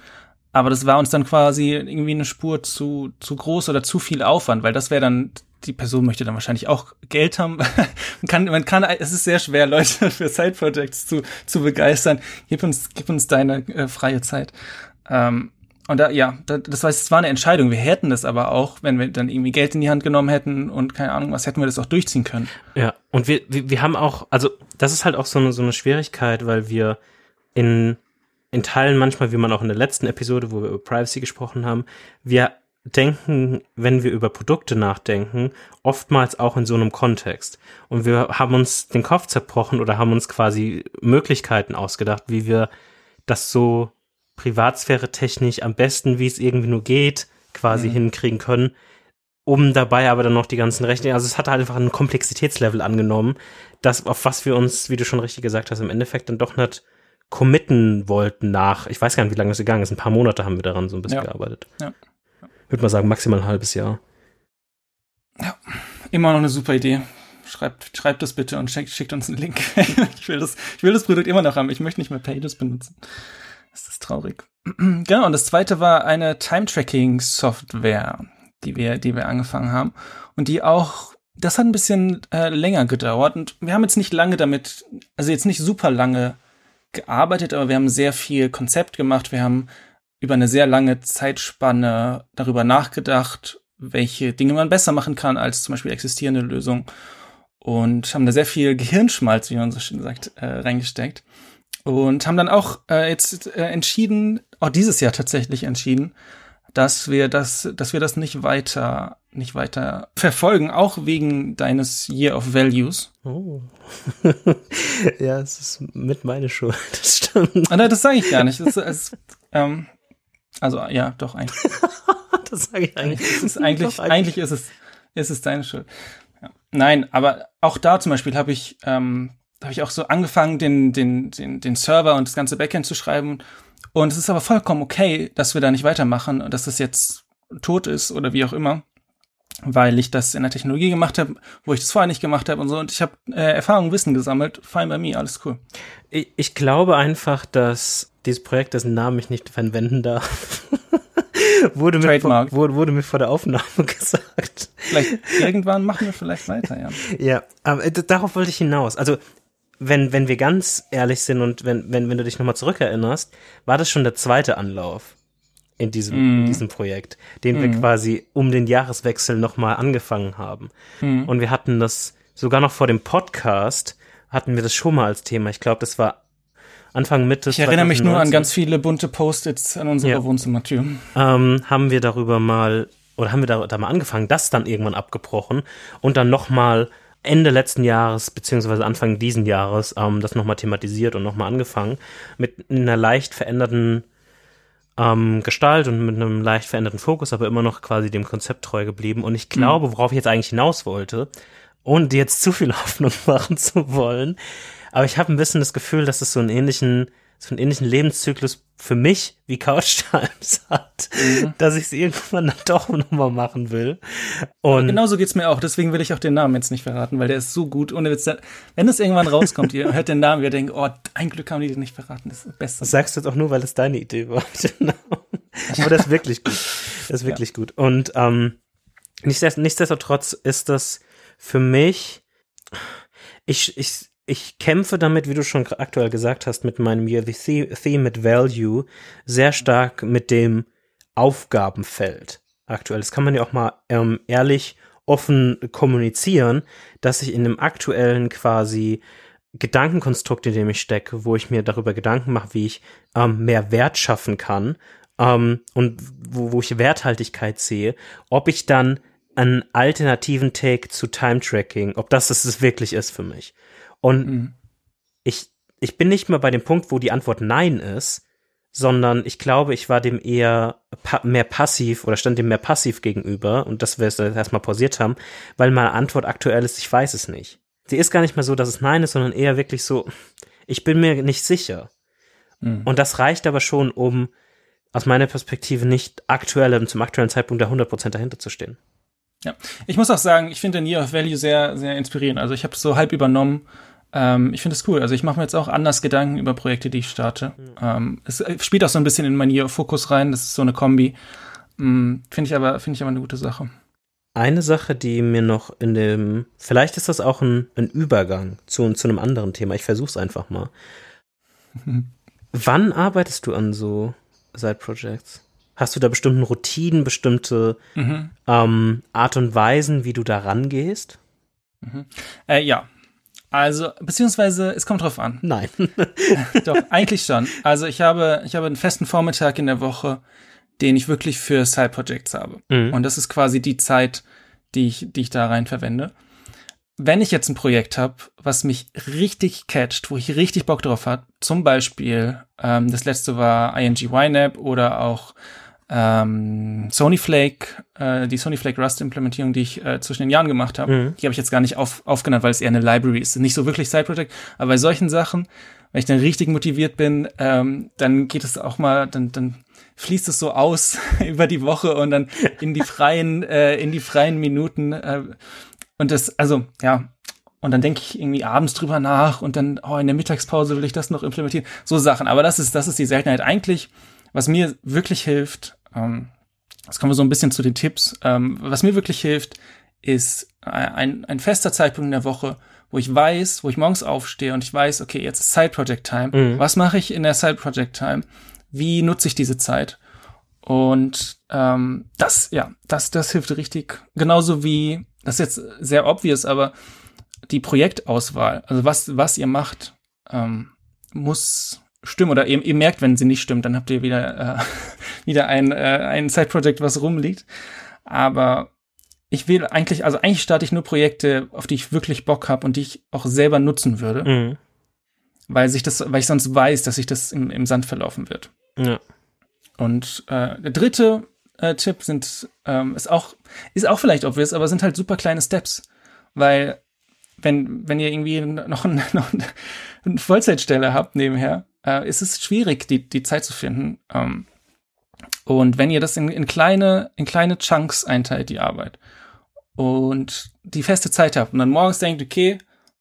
S2: Aber das war uns dann quasi irgendwie eine Spur zu, zu groß oder zu viel Aufwand, weil das wäre dann, die Person möchte dann wahrscheinlich auch Geld haben. man kann, man kann, es ist sehr schwer, Leute für Side-Projects zu, zu begeistern. Gib uns, gib uns deine äh, freie Zeit. Ähm, und da, ja, das heißt, es war eine Entscheidung. Wir hätten das aber auch, wenn wir dann irgendwie Geld in die Hand genommen hätten und keine Ahnung, was hätten wir das auch durchziehen können.
S1: Ja, und wir, wir, wir haben auch, also das ist halt auch so eine, so eine Schwierigkeit, weil wir in in Teilen manchmal, wie man auch in der letzten Episode, wo wir über Privacy gesprochen haben, wir denken, wenn wir über Produkte nachdenken, oftmals auch in so einem Kontext. Und wir haben uns den Kopf zerbrochen oder haben uns quasi Möglichkeiten ausgedacht, wie wir das so Privatsphäre technisch am besten, wie es irgendwie nur geht, quasi mhm. hinkriegen können, um dabei aber dann noch die ganzen Rechte, also es hat halt einfach ein Komplexitätslevel angenommen, das, auf was wir uns, wie du schon richtig gesagt hast, im Endeffekt dann doch nicht committen wollten nach, ich weiß gar nicht, wie lange es gegangen ist, ein paar Monate haben wir daran so ein bisschen ja. gearbeitet. Ja. Würde mal sagen, maximal ein halbes Jahr.
S2: Ja, immer noch eine super Idee. Schreibt, schreibt das bitte und schickt, schickt uns einen Link. ich, will das, ich will das Produkt immer noch haben. Ich möchte nicht mehr Pages benutzen. Das ist traurig. genau, und das zweite war eine Time-Tracking-Software, die wir, die wir angefangen haben. Und die auch, das hat ein bisschen äh, länger gedauert. Und wir haben jetzt nicht lange damit, also jetzt nicht super lange gearbeitet, aber wir haben sehr viel Konzept gemacht. Wir haben über eine sehr lange Zeitspanne darüber nachgedacht, welche Dinge man besser machen kann als zum Beispiel existierende Lösungen und haben da sehr viel Gehirnschmalz, wie man so schön sagt, äh, reingesteckt und haben dann auch äh, jetzt äh, entschieden, auch dieses Jahr tatsächlich entschieden, dass wir das, dass wir das nicht weiter, nicht weiter verfolgen, auch wegen deines Year of Values.
S1: Oh. ja, es ist mit meine Schuld. Das stimmt.
S2: Ah, nein, das sage ich gar nicht. Das, ist, ähm, also ja, doch eigentlich.
S1: das sage ich eigentlich.
S2: Es ist eigentlich, eigentlich ist es, ist es deine Schuld. Ja. Nein, aber auch da zum Beispiel habe ich, ähm, habe ich auch so angefangen, den, den, den, den Server und das ganze Backend zu schreiben und es ist aber vollkommen okay, dass wir da nicht weitermachen und dass das jetzt tot ist oder wie auch immer. weil ich das in der Technologie gemacht habe, wo ich das vorher nicht gemacht habe und so. Und ich habe äh, Erfahrung, Wissen gesammelt. Fine by me, alles cool.
S1: Ich, ich glaube einfach, dass dieses Projekt, dessen Namen ich nicht verwenden darf, wurde, mir vor, wurde, wurde, mir vor der Aufnahme gesagt.
S2: Vielleicht irgendwann machen wir vielleicht weiter, ja.
S1: Ja, aber äh, darauf wollte ich hinaus. Also wenn, wenn wir ganz ehrlich sind und wenn, wenn, wenn du dich nochmal zurückerinnerst, war das schon der zweite Anlauf in diesem, mm. in mhm. diesem Projekt, den mm. wir mhm. quasi um den Jahreswechsel nochmal angefangen haben. Mm. Und wir hatten das sogar noch vor dem Podcast, hatten wir das schon mal als Thema. Ich glaube, das war Anfang Mitte.
S2: Ich erinnere 2019. mich nur an ganz viele bunte Post-its an unserer ja. Wohnzimmertür.
S1: Ähm, haben wir darüber mal, oder haben wir da, da mal angefangen, das dann irgendwann abgebrochen und dann nochmal Ende letzten Jahres beziehungsweise Anfang diesen Jahres ähm, das nochmal thematisiert und nochmal angefangen mit einer leicht veränderten ähm, Gestalt und mit einem leicht veränderten Fokus, aber immer noch quasi dem Konzept treu geblieben. Und ich mhm. glaube, worauf ich jetzt eigentlich hinaus wollte, ohne dir jetzt zu viel Hoffnung machen zu wollen, aber ich habe ein bisschen das Gefühl, dass es so einen ähnlichen so einen ähnlichen Lebenszyklus für mich wie Couch Times hat, mhm. dass ich es irgendwann dann doch nochmal machen will.
S2: Und genauso geht's mir auch, deswegen will ich auch den Namen jetzt nicht verraten, weil der ist so gut. Und wenn es irgendwann rauskommt, ihr hört den Namen, ihr denkt, oh, ein Glück haben die den nicht verraten, das ist das Beste.
S1: Das sagst du jetzt auch nur, weil es deine Idee war. Aber das ist wirklich gut. Das ist wirklich ja. gut. Und ähm, nichtsdestotrotz ist das für mich, ich, ich, ich kämpfe damit, wie du schon aktuell gesagt hast, mit meinem Year the Theme mit Value sehr stark mit dem Aufgabenfeld aktuell. Das kann man ja auch mal ähm, ehrlich offen kommunizieren, dass ich in dem aktuellen quasi Gedankenkonstrukt, in dem ich stecke, wo ich mir darüber Gedanken mache, wie ich ähm, mehr Wert schaffen kann ähm, und wo, wo ich Werthaltigkeit sehe, ob ich dann einen alternativen Take zu Time Tracking, ob das es wirklich ist für mich. Und mhm. ich, ich bin nicht mehr bei dem Punkt, wo die Antwort Nein ist, sondern ich glaube, ich war dem eher pa mehr passiv oder stand dem mehr passiv gegenüber und dass wir es erstmal pausiert haben, weil meine Antwort aktuell ist, ich weiß es nicht. Sie ist gar nicht mehr so, dass es Nein ist, sondern eher wirklich so, ich bin mir nicht sicher. Mhm. Und das reicht aber schon, um aus meiner Perspektive nicht aktuell zum aktuellen Zeitpunkt da 100% dahinter zu stehen.
S2: Ja, ich muss auch sagen, ich finde den Year of Value sehr, sehr inspirierend. Also ich habe es so halb übernommen ähm, ich finde es cool. Also ich mache mir jetzt auch anders Gedanken über Projekte, die ich starte. Mhm. Ähm, es äh, spielt auch so ein bisschen in meinen Fokus rein. Das ist so eine Kombi. Mhm, finde ich aber finde ich aber eine gute Sache.
S1: Eine Sache, die mir noch in dem, vielleicht ist das auch ein, ein Übergang zu, zu einem anderen Thema. Ich versuche es einfach mal. Wann arbeitest du an so Side-Projects? Hast du da bestimmten Routinen, bestimmte mhm. ähm, Art und Weisen, wie du da rangehst?
S2: Mhm. Äh, ja, also, beziehungsweise, es kommt drauf an.
S1: Nein.
S2: Doch, eigentlich schon. Also, ich habe, ich habe einen festen Vormittag in der Woche, den ich wirklich für Side-Projects habe. Mhm. Und das ist quasi die Zeit, die ich, die ich da rein verwende. Wenn ich jetzt ein Projekt habe, was mich richtig catcht, wo ich richtig Bock drauf habe, zum Beispiel, ähm, das letzte war ING YNAB oder auch ähm, Sony Flake, äh, die Sony Flake Rust Implementierung, die ich äh, zwischen den Jahren gemacht habe, mhm. die habe ich jetzt gar nicht auf, aufgenannt, weil es eher eine Library ist, nicht so wirklich Side Project, aber bei solchen Sachen, wenn ich dann richtig motiviert bin, ähm, dann geht es auch mal, dann, dann fließt es so aus über die Woche und dann in die freien, äh, in die freien Minuten äh, und das, also ja, und dann denke ich irgendwie abends drüber nach und dann, oh, in der Mittagspause will ich das noch implementieren. So Sachen. Aber das ist, das ist die Seltenheit. Eigentlich, was mir wirklich hilft, ähm, jetzt kommen wir so ein bisschen zu den Tipps. Ähm, was mir wirklich hilft, ist ein, ein fester Zeitpunkt in der Woche, wo ich weiß, wo ich morgens aufstehe und ich weiß, okay, jetzt ist Side Project Time. Mhm. Was mache ich in der Side Project Time? Wie nutze ich diese Zeit? Und ähm, das, ja, das, das hilft richtig. Genauso wie, das ist jetzt sehr obvious, aber die Projektauswahl, also was, was ihr macht, ähm, muss stimmen oder ihr, ihr merkt, wenn sie nicht stimmt, dann habt ihr wieder, äh, wieder ein, äh, ein Side-Project, was rumliegt. Aber ich will eigentlich, also eigentlich starte ich nur Projekte, auf die ich wirklich Bock habe und die ich auch selber nutzen würde. Mhm. Weil sich das, weil ich sonst weiß, dass sich das im, im Sand verlaufen wird.
S1: Ja.
S2: Und äh, der dritte äh, Tipp sind, ähm, ist auch, ist auch vielleicht obvious, aber sind halt super kleine Steps. Weil wenn, wenn ihr irgendwie noch, ein, noch eine Vollzeitstelle habt nebenher, äh, ist es schwierig, die, die Zeit zu finden. Ähm, und wenn ihr das in, in, kleine, in kleine Chunks einteilt, die Arbeit, und die feste Zeit habe und dann morgens denkt, okay,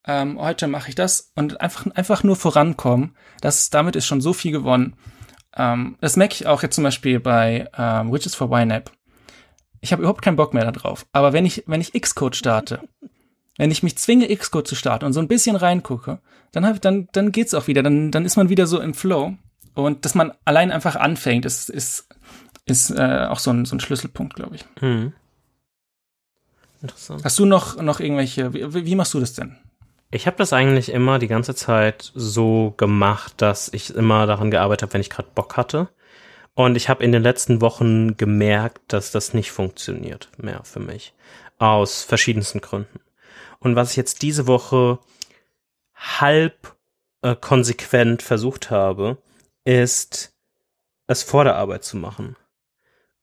S2: ähm, heute mache ich das und einfach, einfach nur vorankommen, das, damit ist schon so viel gewonnen. Ähm, das merke ich auch jetzt zum Beispiel bei ähm, Widgets for YNAB. Ich habe überhaupt keinen Bock mehr darauf. Aber wenn ich, wenn ich Xcode starte, wenn ich mich zwinge, Xcode zu starten und so ein bisschen reingucke, dann, hab, dann, dann geht's auch wieder. Dann, dann ist man wieder so im Flow. Und dass man allein einfach anfängt, ist, ist, ist äh, auch so ein, so ein Schlüsselpunkt, glaube ich. Mhm. Interessant. Hast du noch, noch irgendwelche, wie, wie machst du das denn?
S1: Ich habe das eigentlich immer die ganze Zeit so gemacht, dass ich immer daran gearbeitet habe, wenn ich gerade Bock hatte. Und ich habe in den letzten Wochen gemerkt, dass das nicht funktioniert mehr für mich. Aus verschiedensten Gründen. Und was ich jetzt diese Woche halb äh, konsequent versucht habe, ist es vor der Arbeit zu machen.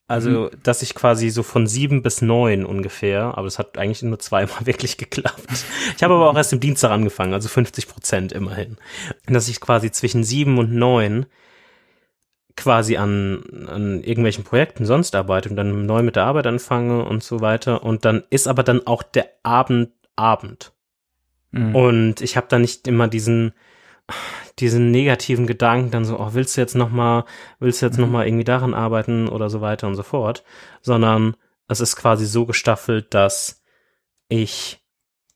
S1: Also, mhm. dass ich quasi so von sieben bis neun ungefähr, aber es hat eigentlich nur zweimal wirklich geklappt. Ich habe aber auch erst im Dienstag angefangen, also 50 Prozent immerhin. Dass ich quasi zwischen sieben und neun quasi an, an irgendwelchen Projekten sonst arbeite und dann neu mit der Arbeit anfange und so weiter. Und dann ist aber dann auch der Abend Abend. Mhm. Und ich habe da nicht immer diesen, diesen negativen Gedanken dann so, oh, willst du jetzt noch mal, willst du jetzt mhm. noch mal irgendwie daran arbeiten oder so weiter und so fort, sondern es ist quasi so gestaffelt, dass ich,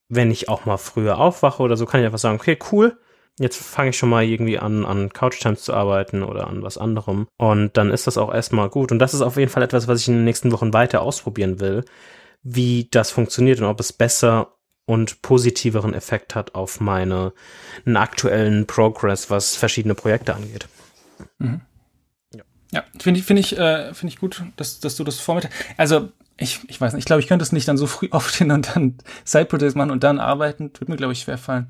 S1: wenn ich auch mal früher aufwache oder so, kann ich einfach sagen, okay, cool, jetzt fange ich schon mal irgendwie an, an Couch Times zu arbeiten oder an was anderem. Und dann ist das auch erstmal gut. Und das ist auf jeden Fall etwas, was ich in den nächsten Wochen weiter ausprobieren will, wie das funktioniert und ob es besser und positiveren Effekt hat auf meine einen aktuellen Progress, was verschiedene Projekte angeht.
S2: Mhm. Ja, ja finde ich, finde ich, äh, finde ich gut, dass, dass du das vormittag. Also ich, ich weiß nicht, ich glaube, ich könnte es nicht dann so früh aufstehen und dann Side-Projects machen und dann arbeiten. Würde mir, glaube ich, schwerfallen.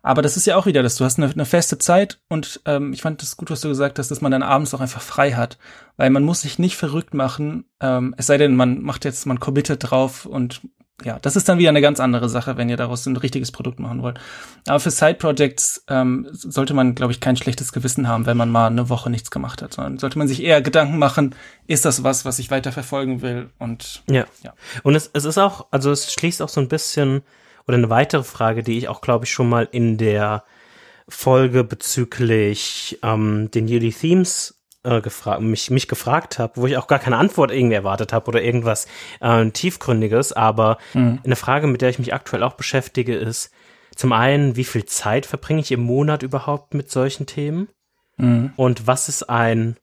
S2: Aber das ist ja auch wieder das. Du hast eine, eine feste Zeit und ähm, ich fand das gut, was du gesagt hast, dass man dann abends auch einfach frei hat. Weil man muss sich nicht verrückt machen, ähm, es sei denn, man macht jetzt, man committet drauf und ja, das ist dann wieder eine ganz andere Sache, wenn ihr daraus ein richtiges Produkt machen wollt. Aber für Side-Projects ähm, sollte man, glaube ich, kein schlechtes Gewissen haben, wenn man mal eine Woche nichts gemacht hat, sondern sollte man sich eher Gedanken machen, ist das was, was ich weiter verfolgen will? Und
S1: ja. ja. Und es, es ist auch, also es schließt auch so ein bisschen, oder eine weitere Frage, die ich auch, glaube ich, schon mal in der Folge bezüglich ähm, den Yearly Themes äh, gefragt, mich, mich gefragt habe, wo ich auch gar keine Antwort irgendwie erwartet habe oder irgendwas äh, tiefgründiges, aber mhm. eine Frage, mit der ich mich aktuell auch beschäftige, ist zum einen, wie viel Zeit verbringe ich im Monat überhaupt mit solchen Themen? Mhm. Und was ist ein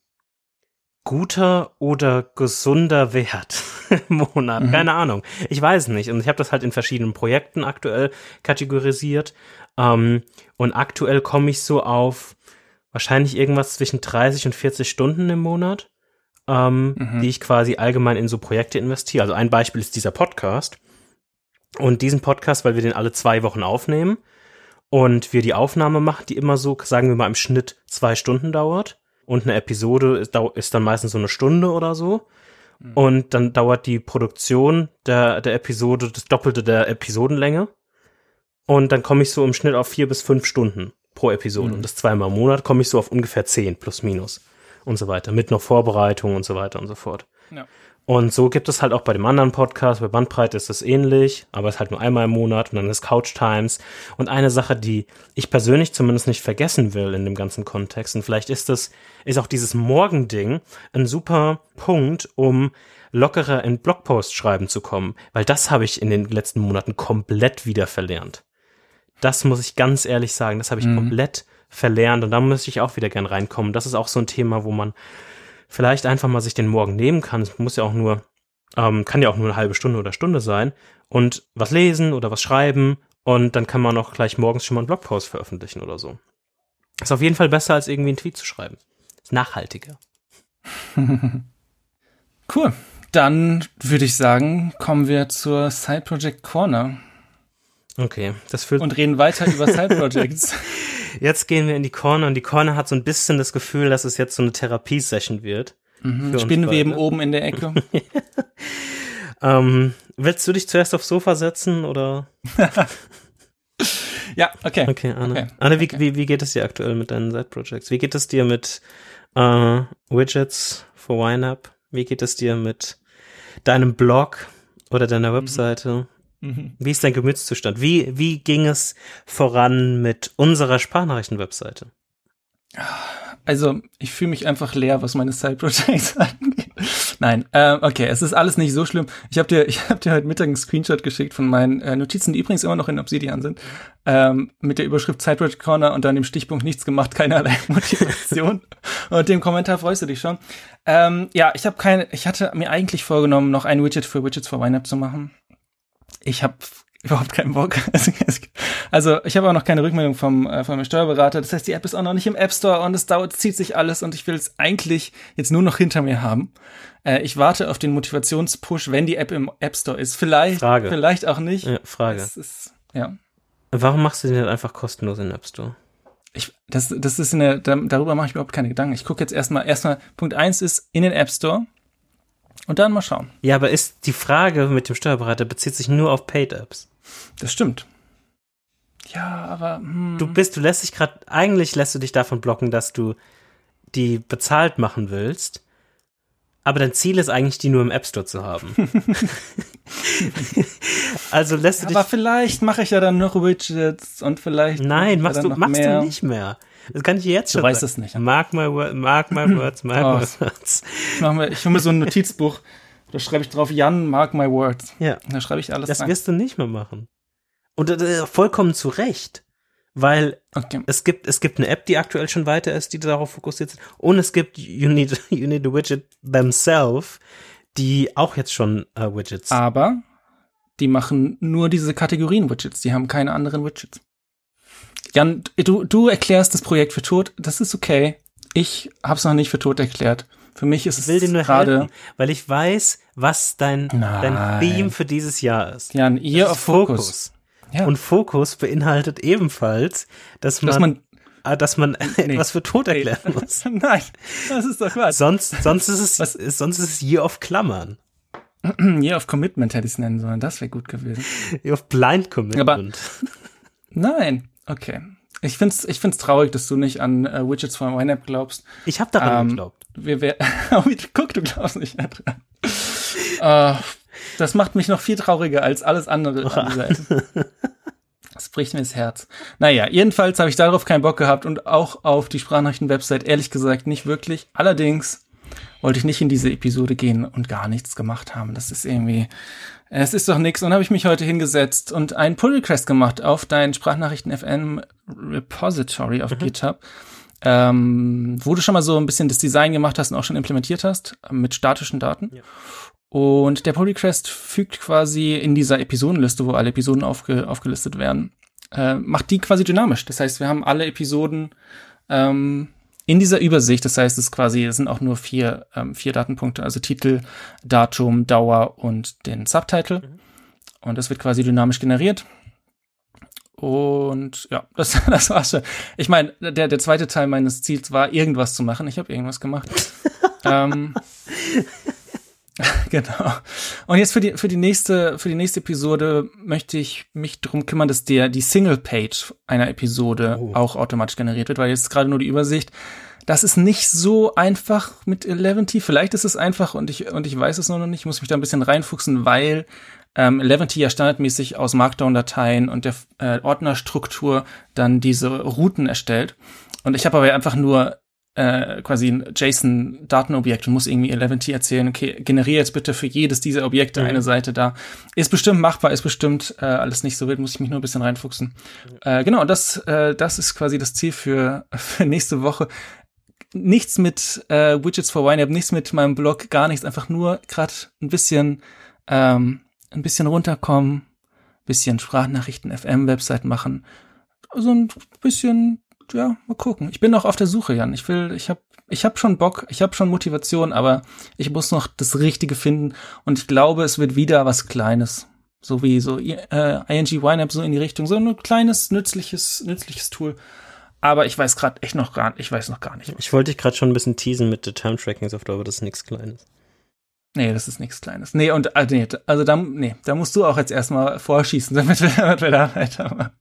S1: guter oder gesunder Wert im Monat? Mhm. Keine Ahnung. Ich weiß nicht. Und ich habe das halt in verschiedenen Projekten aktuell kategorisiert. Ähm, und aktuell komme ich so auf wahrscheinlich irgendwas zwischen 30 und 40 Stunden im Monat, ähm, mhm. die ich quasi allgemein in so Projekte investiere. Also ein Beispiel ist dieser Podcast. Und diesen Podcast, weil wir den alle zwei Wochen aufnehmen und wir die Aufnahme machen, die immer so, sagen wir mal, im Schnitt zwei Stunden dauert. Und eine Episode ist, ist dann meistens so eine Stunde oder so. Mhm. Und dann dauert die Produktion der, der Episode das Doppelte der Episodenlänge. Und dann komme ich so im Schnitt auf vier bis fünf Stunden pro Episode. Mhm. Und das zweimal im Monat komme ich so auf ungefähr zehn plus minus und so weiter. Mit noch Vorbereitung und so weiter und so fort. Ja. Und so gibt es halt auch bei dem anderen Podcast, bei Bandbreite ist es ähnlich, aber es ist halt nur einmal im Monat und dann ist Couch Times. Und eine Sache, die ich persönlich zumindest nicht vergessen will in dem ganzen Kontext, und vielleicht ist das, ist auch dieses Morgending ein super Punkt, um lockerer in Blogpost schreiben zu kommen, weil das habe ich in den letzten Monaten komplett wieder verlernt. Das muss ich ganz ehrlich sagen, das habe ich mhm. komplett verlernt und da müsste ich auch wieder gern reinkommen. Das ist auch so ein Thema, wo man vielleicht einfach mal sich den Morgen nehmen kann. Es muss ja auch nur, ähm, kann ja auch nur eine halbe Stunde oder Stunde sein und was lesen oder was schreiben und dann kann man auch gleich morgens schon mal einen Blogpost veröffentlichen oder so. Ist auf jeden Fall besser, als irgendwie einen Tweet zu schreiben. Ist nachhaltiger.
S2: cool. Dann würde ich sagen, kommen wir zur Side Project Corner.
S1: Okay, das führt.
S2: Und reden weiter über Side Projects.
S1: jetzt gehen wir in die Corner und die Corner hat so ein bisschen das Gefühl, dass es jetzt so eine Therapiesession wird.
S2: Mhm. Spinnenweben oben in der Ecke.
S1: ähm, willst du dich zuerst aufs Sofa setzen oder?
S2: ja, okay.
S1: Okay, Anne. Okay. Anne, wie, okay. wie, wie geht es dir aktuell mit deinen Side Projects? Wie geht es dir mit äh, Widgets for YNAB? Wie geht es dir mit deinem Blog? oder deiner mhm. Webseite. Mhm. Wie ist dein Gemütszustand? Wie, wie ging es voran mit unserer Sprachnachrichten-Webseite?
S2: Also, ich fühle mich einfach leer, was meine Side-Projects angeht. Nein, äh, okay, es ist alles nicht so schlimm. Ich habe dir, ich habe dir heute Mittag einen Screenshot geschickt von meinen äh, Notizen, die übrigens immer noch in Obsidian sind, ähm, mit der Überschrift Side Project Corner und dann dem Stichpunkt nichts gemacht, keinerlei Motivation. und dem Kommentar freust du dich schon. Ähm, ja, ich habe keine, ich hatte mir eigentlich vorgenommen, noch ein Widget für Widgets for YNAB zu machen ich habe überhaupt keinen Bock. Also ich habe auch noch keine Rückmeldung vom, äh, vom Steuerberater. Das heißt, die App ist auch noch nicht im App Store und es dauert, zieht sich alles und ich will es eigentlich jetzt nur noch hinter mir haben. Äh, ich warte auf den Motivationspush, wenn die App im App Store ist. Vielleicht, Frage. vielleicht auch nicht.
S1: Ja, Frage.
S2: Ist, ja.
S1: Warum machst du den einfach kostenlos in den App Store?
S2: Ich, das, das ist eine, darüber mache ich überhaupt keine Gedanken. Ich gucke jetzt erstmal, erstmal, Punkt eins ist in den App Store. Und dann mal schauen.
S1: Ja, aber ist die Frage mit dem Steuerberater bezieht sich nur auf Paid-Apps.
S2: Das stimmt. Ja, aber. Hm.
S1: Du bist, du lässt dich gerade, eigentlich lässt du dich davon blocken, dass du die bezahlt machen willst. Aber dein Ziel ist eigentlich, die nur im App Store zu haben. also lässt du dich.
S2: Aber vielleicht mache ich ja dann noch Widgets und vielleicht.
S1: Nein, machst du, machst mehr. du nicht mehr. Das kann ich jetzt schon.
S2: Du weißt es nicht.
S1: Mark my, word, mark my words, mark oh. my words.
S2: Ich, mach mir, ich hole mir so ein Notizbuch, da schreibe ich drauf, Jan, mark my words.
S1: Ja.
S2: Da schreibe ich alles
S1: Das rein. wirst du nicht mehr machen. Und äh, vollkommen zu Recht. Weil okay. es gibt, es gibt eine App, die aktuell schon weiter ist, die darauf fokussiert ist. Und es gibt You Need, you need a Widget themselves, die auch jetzt schon äh, Widgets.
S2: Aber die machen nur diese Kategorien-Widgets, die haben keine anderen Widgets. Jan, du, du erklärst das Projekt für tot, das ist okay. Ich hab's noch nicht für tot erklärt. Für mich ist
S1: ich will es gerade, weil ich weiß, was dein, dein Theme für dieses Jahr ist.
S2: Jan, ihr auf Fokus.
S1: Ja. Und Fokus beinhaltet ebenfalls, dass man, dass man ah, dass man nee. etwas für tot erklären nee. muss.
S2: Nein, das ist doch Quatsch.
S1: Sonst, sonst ist es, Was? sonst ist es Year of Klammern.
S2: Year of Commitment hätte ich es nennen sollen. Das wäre gut gewesen.
S1: Year of Blind Commitment. Aber,
S2: nein, Okay. Ich find's, ich find's traurig, dass du nicht an äh, Widgets von YNAB glaubst.
S1: Ich habe daran ähm, geglaubt.
S2: Wir, wir, oh, guck, du glaubst nicht dran. uh, das macht mich noch viel trauriger als alles andere an dieser Seite. Das bricht mir das Herz. Naja, jedenfalls habe ich darauf keinen Bock gehabt und auch auf die Sprachnachrichten-Website ehrlich gesagt nicht wirklich. Allerdings wollte ich nicht in diese Episode gehen und gar nichts gemacht haben. Das ist irgendwie, es ist doch nix. Und habe ich mich heute hingesetzt und einen Pull Request gemacht auf dein Sprachnachrichten FM Repository auf mhm. GitHub. Ähm, wo du schon mal so ein bisschen das Design gemacht hast und auch schon implementiert hast mit statischen Daten. Ja. Und der Pull Request fügt quasi in dieser Episodenliste, wo alle Episoden aufge aufgelistet werden, äh, macht die quasi dynamisch. Das heißt, wir haben alle Episoden ähm, in dieser Übersicht, das heißt, es quasi es sind auch nur vier, ähm, vier Datenpunkte, also Titel, Datum, Dauer und den Subtitle. Mhm. Und das wird quasi dynamisch generiert. Und ja, das, das war's schon. Ich meine, der, der zweite Teil meines Ziels war, irgendwas zu machen. Ich habe irgendwas gemacht. ähm, genau. Und jetzt für die, für die nächste, für die nächste Episode möchte ich mich darum kümmern, dass der, die Single-Page einer Episode oh. auch automatisch generiert wird, weil jetzt gerade nur die Übersicht. Das ist nicht so einfach mit Eleventy. Vielleicht ist es einfach und ich, und ich weiß es noch nicht. Ich muss mich da ein bisschen reinfuchsen, weil ähm, Eleventy ja standardmäßig aus Markdown-Dateien und der äh, Ordnerstruktur dann diese Routen erstellt. Und ich habe aber einfach nur äh, quasi ein JSON-Datenobjekt und muss irgendwie Eleventy erzählen, okay, generiere jetzt bitte für jedes dieser Objekte mhm. eine Seite da. Ist bestimmt machbar, ist bestimmt äh, alles nicht so wild, muss ich mich nur ein bisschen reinfuchsen. Mhm. Äh, genau, das, äh, das ist quasi das Ziel für, für nächste Woche. Nichts mit äh, Widgets for YNAB, nichts mit meinem Blog, gar nichts, einfach nur gerade ein bisschen, ähm, ein bisschen runterkommen, bisschen Sprachnachrichten, FM-Website machen, so ein bisschen ja, mal gucken. Ich bin noch auf der Suche, Jan. Ich will, ich habe ich hab schon Bock, ich habe schon Motivation, aber ich muss noch das Richtige finden und ich glaube, es wird wieder was Kleines. So wie so äh, ING YNAB so in die Richtung, so ein kleines, nützliches, nützliches Tool. Aber ich weiß gerade echt noch gar nicht, ich weiß noch gar nicht.
S1: Ich wollte dich gerade schon ein bisschen teasen mit der Time Tracking Software, aber das ist nichts Kleines.
S2: Nee, das ist nichts Kleines. Nee, und also, nee, also da, nee, da musst du auch jetzt erstmal vorschießen, damit wir, damit wir da weitermachen.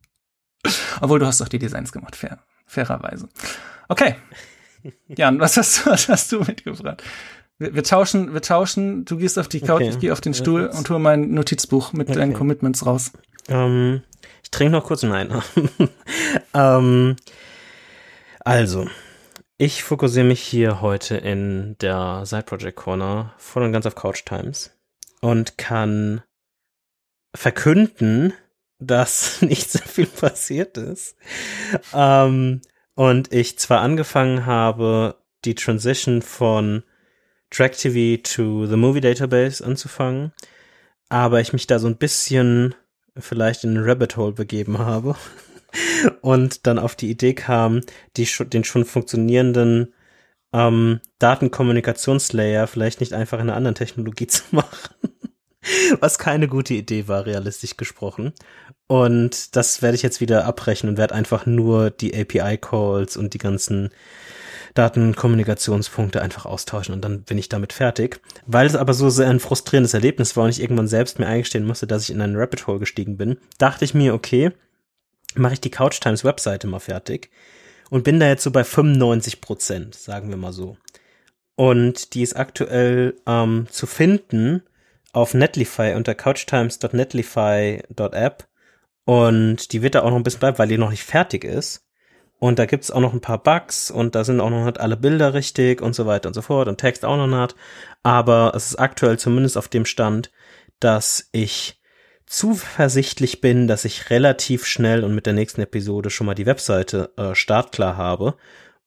S2: Obwohl du hast doch die Designs gemacht, fair fairerweise. Okay. Jan, was hast du, was hast du mitgebracht? Wir, wir, tauschen, wir tauschen. Du gehst auf die Couch, okay. ich gehe auf den Stuhl und hole mein Notizbuch mit okay. deinen Commitments raus.
S1: Ähm, ich trinke noch kurz einen. ähm, also, ich fokussiere mich hier heute in der Side Project Corner voll und ganz auf Couch Times und kann verkünden, dass nicht so viel passiert ist. Ähm, und ich zwar angefangen habe, die Transition von TrackTV to the Movie Database anzufangen, aber ich mich da so ein bisschen vielleicht in ein Rabbit Hole begeben habe und dann auf die Idee kam, die, den schon funktionierenden ähm, Datenkommunikationslayer vielleicht nicht einfach in einer anderen Technologie zu machen. Was keine gute Idee war, realistisch gesprochen. Und das werde ich jetzt wieder abbrechen und werde einfach nur die API-Calls und die ganzen Datenkommunikationspunkte einfach austauschen und dann bin ich damit fertig. Weil es aber so sehr ein frustrierendes Erlebnis war und ich irgendwann selbst mir eingestehen musste, dass ich in einen Rabbit Hole gestiegen bin, dachte ich mir, okay, mache ich die Couch Times Webseite mal fertig und bin da jetzt so bei 95 Prozent, sagen wir mal so. Und die ist aktuell ähm, zu finden auf Netlify unter couchtimes.netlify.app und die wird da auch noch ein bisschen bleiben, weil die noch nicht fertig ist. Und da gibt's auch noch ein paar Bugs und da sind auch noch nicht alle Bilder richtig und so weiter und so fort und Text auch noch nicht. Aber es ist aktuell zumindest auf dem Stand, dass ich zuversichtlich bin, dass ich relativ schnell und mit der nächsten Episode schon mal die Webseite äh, startklar habe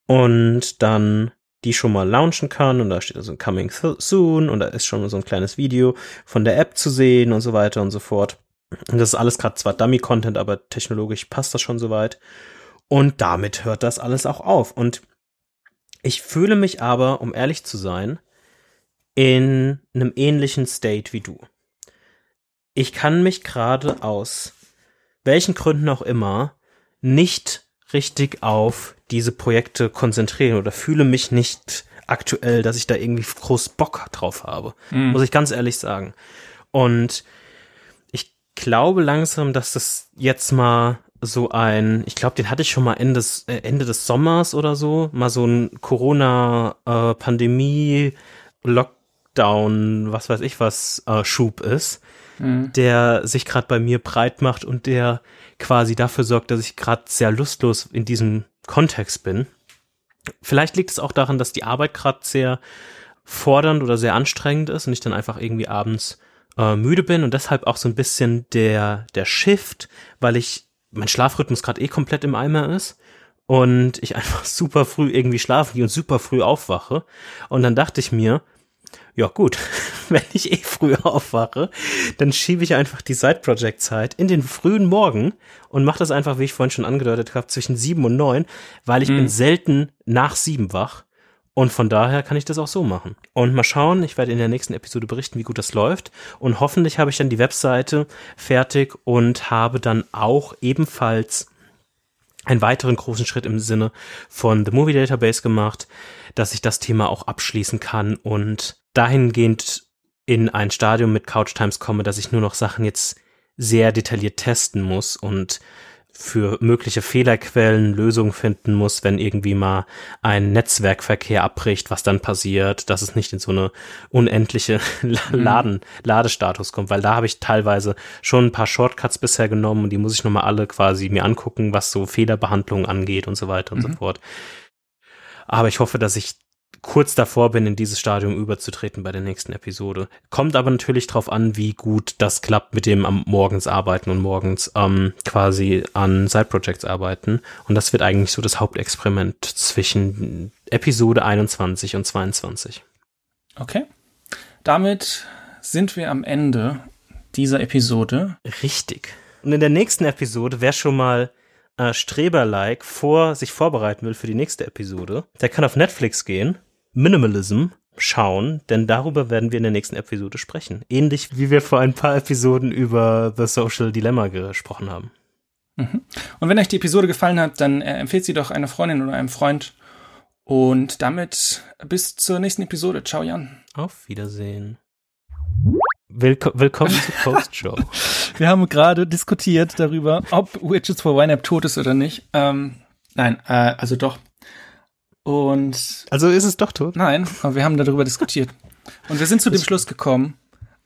S1: und dann die schon mal launchen kann und da steht also Coming Soon und da ist schon so ein kleines Video von der App zu sehen und so weiter und so fort. Und das ist alles gerade zwar Dummy-Content, aber technologisch passt das schon soweit. Und damit hört das alles auch auf. Und ich fühle mich aber, um ehrlich zu sein, in einem ähnlichen State wie du. Ich kann mich gerade aus welchen Gründen auch immer nicht richtig auf diese Projekte konzentrieren oder fühle mich nicht aktuell, dass ich da irgendwie groß Bock drauf habe. Mhm. Muss ich ganz ehrlich sagen. Und glaube langsam, dass das jetzt mal so ein, ich glaube, den hatte ich schon mal Ende des, äh, Ende des Sommers oder so, mal so ein Corona-Pandemie, äh, Lockdown, was weiß ich was, äh, Schub ist, mhm. der sich gerade bei mir breit macht und der quasi dafür sorgt, dass ich gerade sehr lustlos in diesem Kontext bin. Vielleicht liegt es auch daran, dass die Arbeit gerade sehr fordernd oder sehr anstrengend ist und ich dann einfach irgendwie abends äh, müde bin und deshalb auch so ein bisschen der, der Shift, weil ich mein Schlafrhythmus gerade eh komplett im Eimer ist und ich einfach super früh irgendwie schlafen gehe und super früh aufwache. Und dann dachte ich mir, ja gut, wenn ich eh früh aufwache, dann schiebe ich einfach die Side-Project-Zeit in den frühen Morgen und mache das einfach, wie ich vorhin schon angedeutet habe, zwischen sieben und neun, weil ich mhm. bin selten nach sieben wach und von daher kann ich das auch so machen. Und mal schauen, ich werde in der nächsten Episode berichten, wie gut das läuft. Und hoffentlich habe ich dann die Webseite fertig und habe dann auch ebenfalls einen weiteren großen Schritt im Sinne von The Movie Database gemacht, dass ich das Thema auch abschließen kann und dahingehend in ein Stadium mit Couch Times komme, dass ich nur noch Sachen jetzt sehr detailliert testen muss und für mögliche Fehlerquellen Lösungen finden muss, wenn irgendwie mal ein Netzwerkverkehr abbricht, was dann passiert, dass es nicht in so eine unendliche mhm. Laden, Ladestatus kommt, weil da habe ich teilweise schon ein paar Shortcuts bisher genommen und die muss ich nochmal alle quasi mir angucken, was so Fehlerbehandlung angeht und so weiter und mhm. so fort. Aber ich hoffe, dass ich kurz davor bin, in dieses Stadium überzutreten bei der nächsten Episode. Kommt aber natürlich drauf an, wie gut das klappt mit dem am morgens arbeiten und morgens ähm, quasi an Side-Projects arbeiten. Und das wird eigentlich so das Hauptexperiment zwischen Episode 21 und 22.
S2: Okay. Damit sind wir am Ende dieser Episode.
S1: Richtig. Und in der nächsten Episode, wer schon mal äh, Streber-like vor, sich vorbereiten will für die nächste Episode, der kann auf Netflix gehen Minimalism schauen, denn darüber werden wir in der nächsten Episode sprechen. Ähnlich wie wir vor ein paar Episoden über The Social Dilemma gesprochen haben.
S2: Mhm. Und wenn euch die Episode gefallen hat, dann äh, empfehlt sie doch einer Freundin oder einem Freund. Und damit bis zur nächsten Episode. Ciao, Jan.
S1: Auf Wiedersehen. Willko willkommen zur Post-Show.
S2: wir haben gerade diskutiert darüber, ob Widgets for YNAB tot ist oder nicht. Ähm, nein, äh, also doch. Und
S1: also ist es doch tot?
S2: Nein, aber wir haben darüber diskutiert. Und wir sind zu dem Schluss gekommen,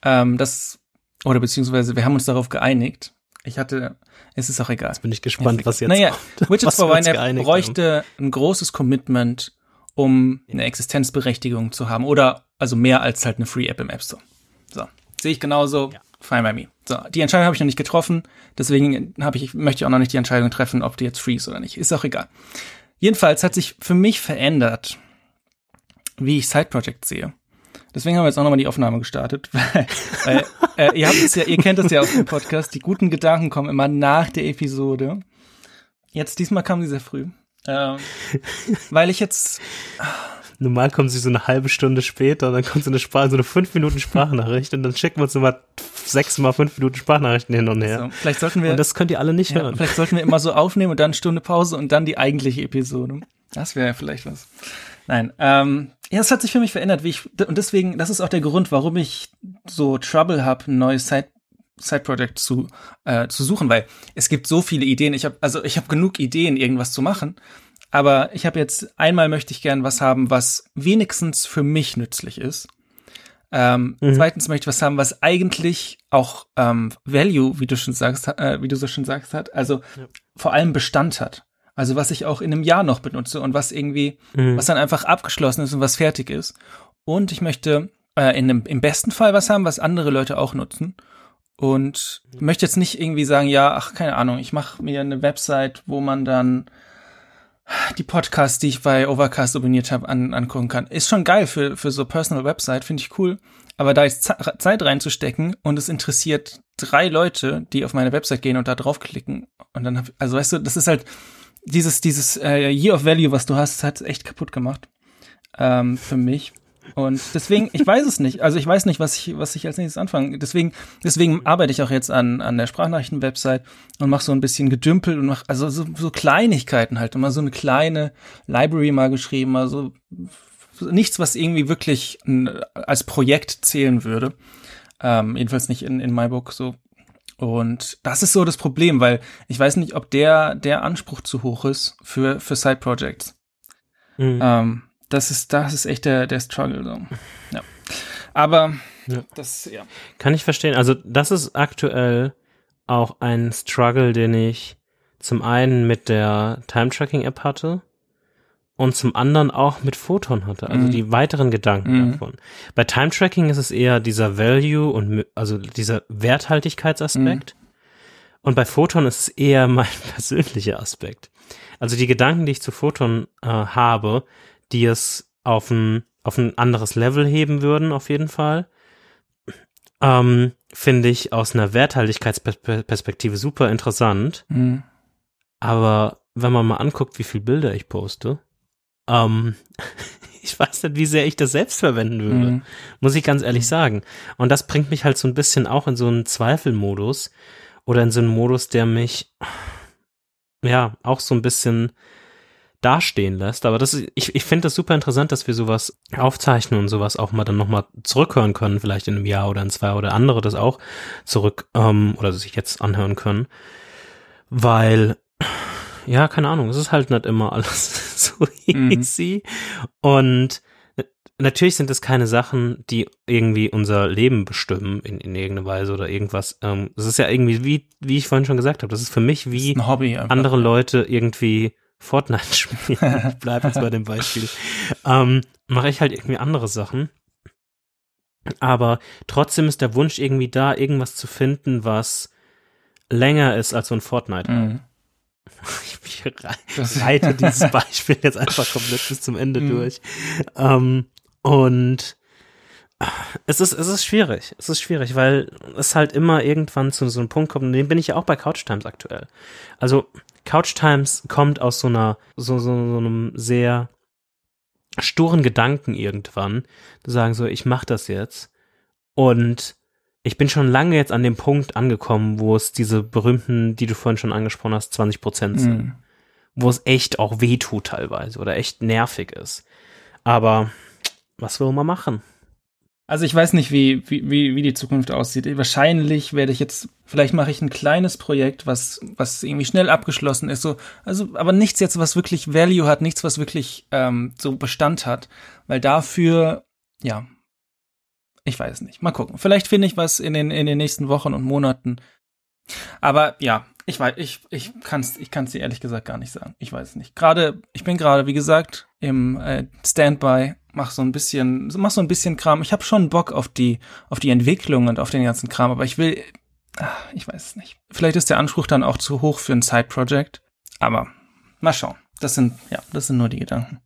S2: ähm, dass, oder beziehungsweise wir haben uns darauf geeinigt. Ich hatte, es ist auch egal. Jetzt
S1: bin ich gespannt, jetzt was jetzt
S2: Naja, Widgets for Wine bräuchte haben. ein großes Commitment, um eine Existenzberechtigung zu haben. Oder also mehr als halt eine Free App im App Store. So. Sehe ich genauso. Ja. Fine by me. So, die Entscheidung habe ich noch nicht getroffen, deswegen habe ich, möchte ich auch noch nicht die Entscheidung treffen, ob die jetzt free ist oder nicht. Ist auch egal. Jedenfalls hat sich für mich verändert, wie ich Side Project sehe. Deswegen haben wir jetzt auch nochmal die Aufnahme gestartet, weil, weil äh, ihr habt es ja, ihr kennt es ja aus dem Podcast, die guten Gedanken kommen immer nach der Episode. Jetzt diesmal kam sie sehr früh. Ähm, weil ich jetzt
S1: normal kommen sie so eine halbe Stunde später und dann kommt so eine Sprache, so eine fünf Minuten Sprachnachricht und dann schicken wir uns nochmal sechs mal fünf Minuten Sprachnachrichten hin und her. So,
S2: vielleicht sollten wir.
S1: Und das könnt ihr alle nicht
S2: ja,
S1: hören.
S2: Vielleicht sollten wir immer so aufnehmen und dann eine Stunde Pause und dann die eigentliche Episode. Das wäre ja vielleicht was. Nein, ähm, ja, es hat sich für mich verändert, wie ich, und deswegen, das ist auch der Grund, warum ich so Trouble habe, ein neues Side Side-Project zu, äh, zu suchen, weil es gibt so viele Ideen. Ich habe also ich habe genug Ideen, irgendwas zu machen, aber ich habe jetzt einmal möchte ich gern was haben, was wenigstens für mich nützlich ist. Ähm, mhm. Zweitens möchte ich was haben, was eigentlich auch ähm, Value, wie du schon sagst, äh, wie du so schon sagst, hat, also ja. vor allem Bestand hat. Also was ich auch in einem Jahr noch benutze und was irgendwie, mhm. was dann einfach abgeschlossen ist und was fertig ist. Und ich möchte äh, in einem, im besten Fall was haben, was andere Leute auch nutzen. Und möchte jetzt nicht irgendwie sagen, ja, ach, keine Ahnung, ich mache mir eine Website, wo man dann die Podcasts, die ich bei Overcast abonniert habe, an, angucken kann. Ist schon geil für, für so Personal Website, finde ich cool. Aber da jetzt Zeit reinzustecken und es interessiert drei Leute, die auf meine Website gehen und da draufklicken und dann hab, also weißt du, das ist halt dieses, dieses äh, Year of Value, was du hast, hat echt kaputt gemacht ähm, für mich. Und deswegen, ich weiß es nicht. Also ich weiß nicht, was ich, was ich als nächstes anfange. Deswegen, deswegen arbeite ich auch jetzt an, an der Sprachnachrichten-Website und mache so ein bisschen Gedümpel und mache also so, so Kleinigkeiten halt. Immer so eine kleine Library mal geschrieben, also nichts, was irgendwie wirklich als Projekt zählen würde. Ähm, jedenfalls nicht in, in MyBook so. Und das ist so das Problem, weil ich weiß nicht, ob der, der Anspruch zu hoch ist für, für Side Projects. Mhm. Ähm, das ist, das ist echt der, der Struggle. So. Ja. Aber ja. das, ja.
S1: Kann ich verstehen. Also, das ist aktuell auch ein Struggle, den ich zum einen mit der Time-Tracking-App hatte und zum anderen auch mit Photon hatte, also mhm. die weiteren Gedanken mhm. davon. Bei Time-Tracking ist es eher dieser Value und also dieser Werthaltigkeitsaspekt. Mhm. Und bei Photon ist es eher mein persönlicher Aspekt. Also die Gedanken, die ich zu Photon äh, habe, die es auf ein, auf ein anderes Level heben würden, auf jeden Fall. Ähm, Finde ich aus einer Werthaltigkeitsperspektive super interessant. Mhm. Aber wenn man mal anguckt, wie viel Bilder ich poste, ähm, ich weiß nicht, wie sehr ich das selbst verwenden würde. Mhm. Muss ich ganz ehrlich sagen. Und das bringt mich halt so ein bisschen auch in so einen Zweifelmodus oder in so einen Modus, der mich ja auch so ein bisschen dastehen lässt. Aber das ist, ich, ich finde das super interessant, dass wir sowas aufzeichnen und sowas auch mal dann nochmal zurückhören können, vielleicht in einem Jahr oder in zwei oder andere das auch zurück ähm, oder sich jetzt anhören können. Weil, ja, keine Ahnung, es ist halt nicht immer alles so mhm. easy. Mhm. Und natürlich sind es keine Sachen, die irgendwie unser Leben bestimmen in, in irgendeiner Weise oder irgendwas. Ähm, es ist ja irgendwie, wie, wie ich vorhin schon gesagt habe, das ist für mich wie andere Leute irgendwie Fortnite spielen, ich bleibe jetzt bei dem Beispiel, ähm, mache ich halt irgendwie andere Sachen. Aber trotzdem ist der Wunsch irgendwie da, irgendwas zu finden, was länger ist als so ein Fortnite. Mhm. Ich reite dieses Beispiel jetzt einfach komplett bis zum Ende mhm. durch. Ähm, und es ist, es ist schwierig. Es ist schwierig, weil es halt immer irgendwann zu so einem Punkt kommt, und den bin ich ja auch bei Couch Times aktuell. Also, Couch Times kommt aus so einer, so, so, so einem sehr sturen Gedanken irgendwann, zu sagen so, ich mach das jetzt. Und ich bin schon lange jetzt an dem Punkt angekommen, wo es diese berühmten, die du vorhin schon angesprochen hast, 20 Prozent sind. Mm. Wo es echt auch weh tut teilweise oder echt nervig ist. Aber was will man machen?
S2: Also ich weiß nicht, wie, wie, wie die Zukunft aussieht. Wahrscheinlich werde ich jetzt, vielleicht mache ich ein kleines Projekt, was, was irgendwie schnell abgeschlossen ist. So, also, aber nichts jetzt, was wirklich Value hat, nichts, was wirklich ähm, so Bestand hat. Weil dafür, ja, ich weiß nicht. Mal gucken. Vielleicht finde ich was in den, in den nächsten Wochen und Monaten. Aber ja, ich weiß, ich, ich kann's, ich kann's dir ehrlich gesagt gar nicht sagen. Ich weiß es nicht. Gerade, ich bin gerade, wie gesagt, im äh, Standby mach so ein bisschen, mach so ein bisschen Kram. Ich habe schon Bock auf die, auf die Entwicklung und auf den ganzen Kram, aber ich will, ach, ich weiß es nicht. Vielleicht ist der Anspruch dann auch zu hoch für ein Side-Project, aber mal schauen. Das sind, ja, das sind nur die Gedanken.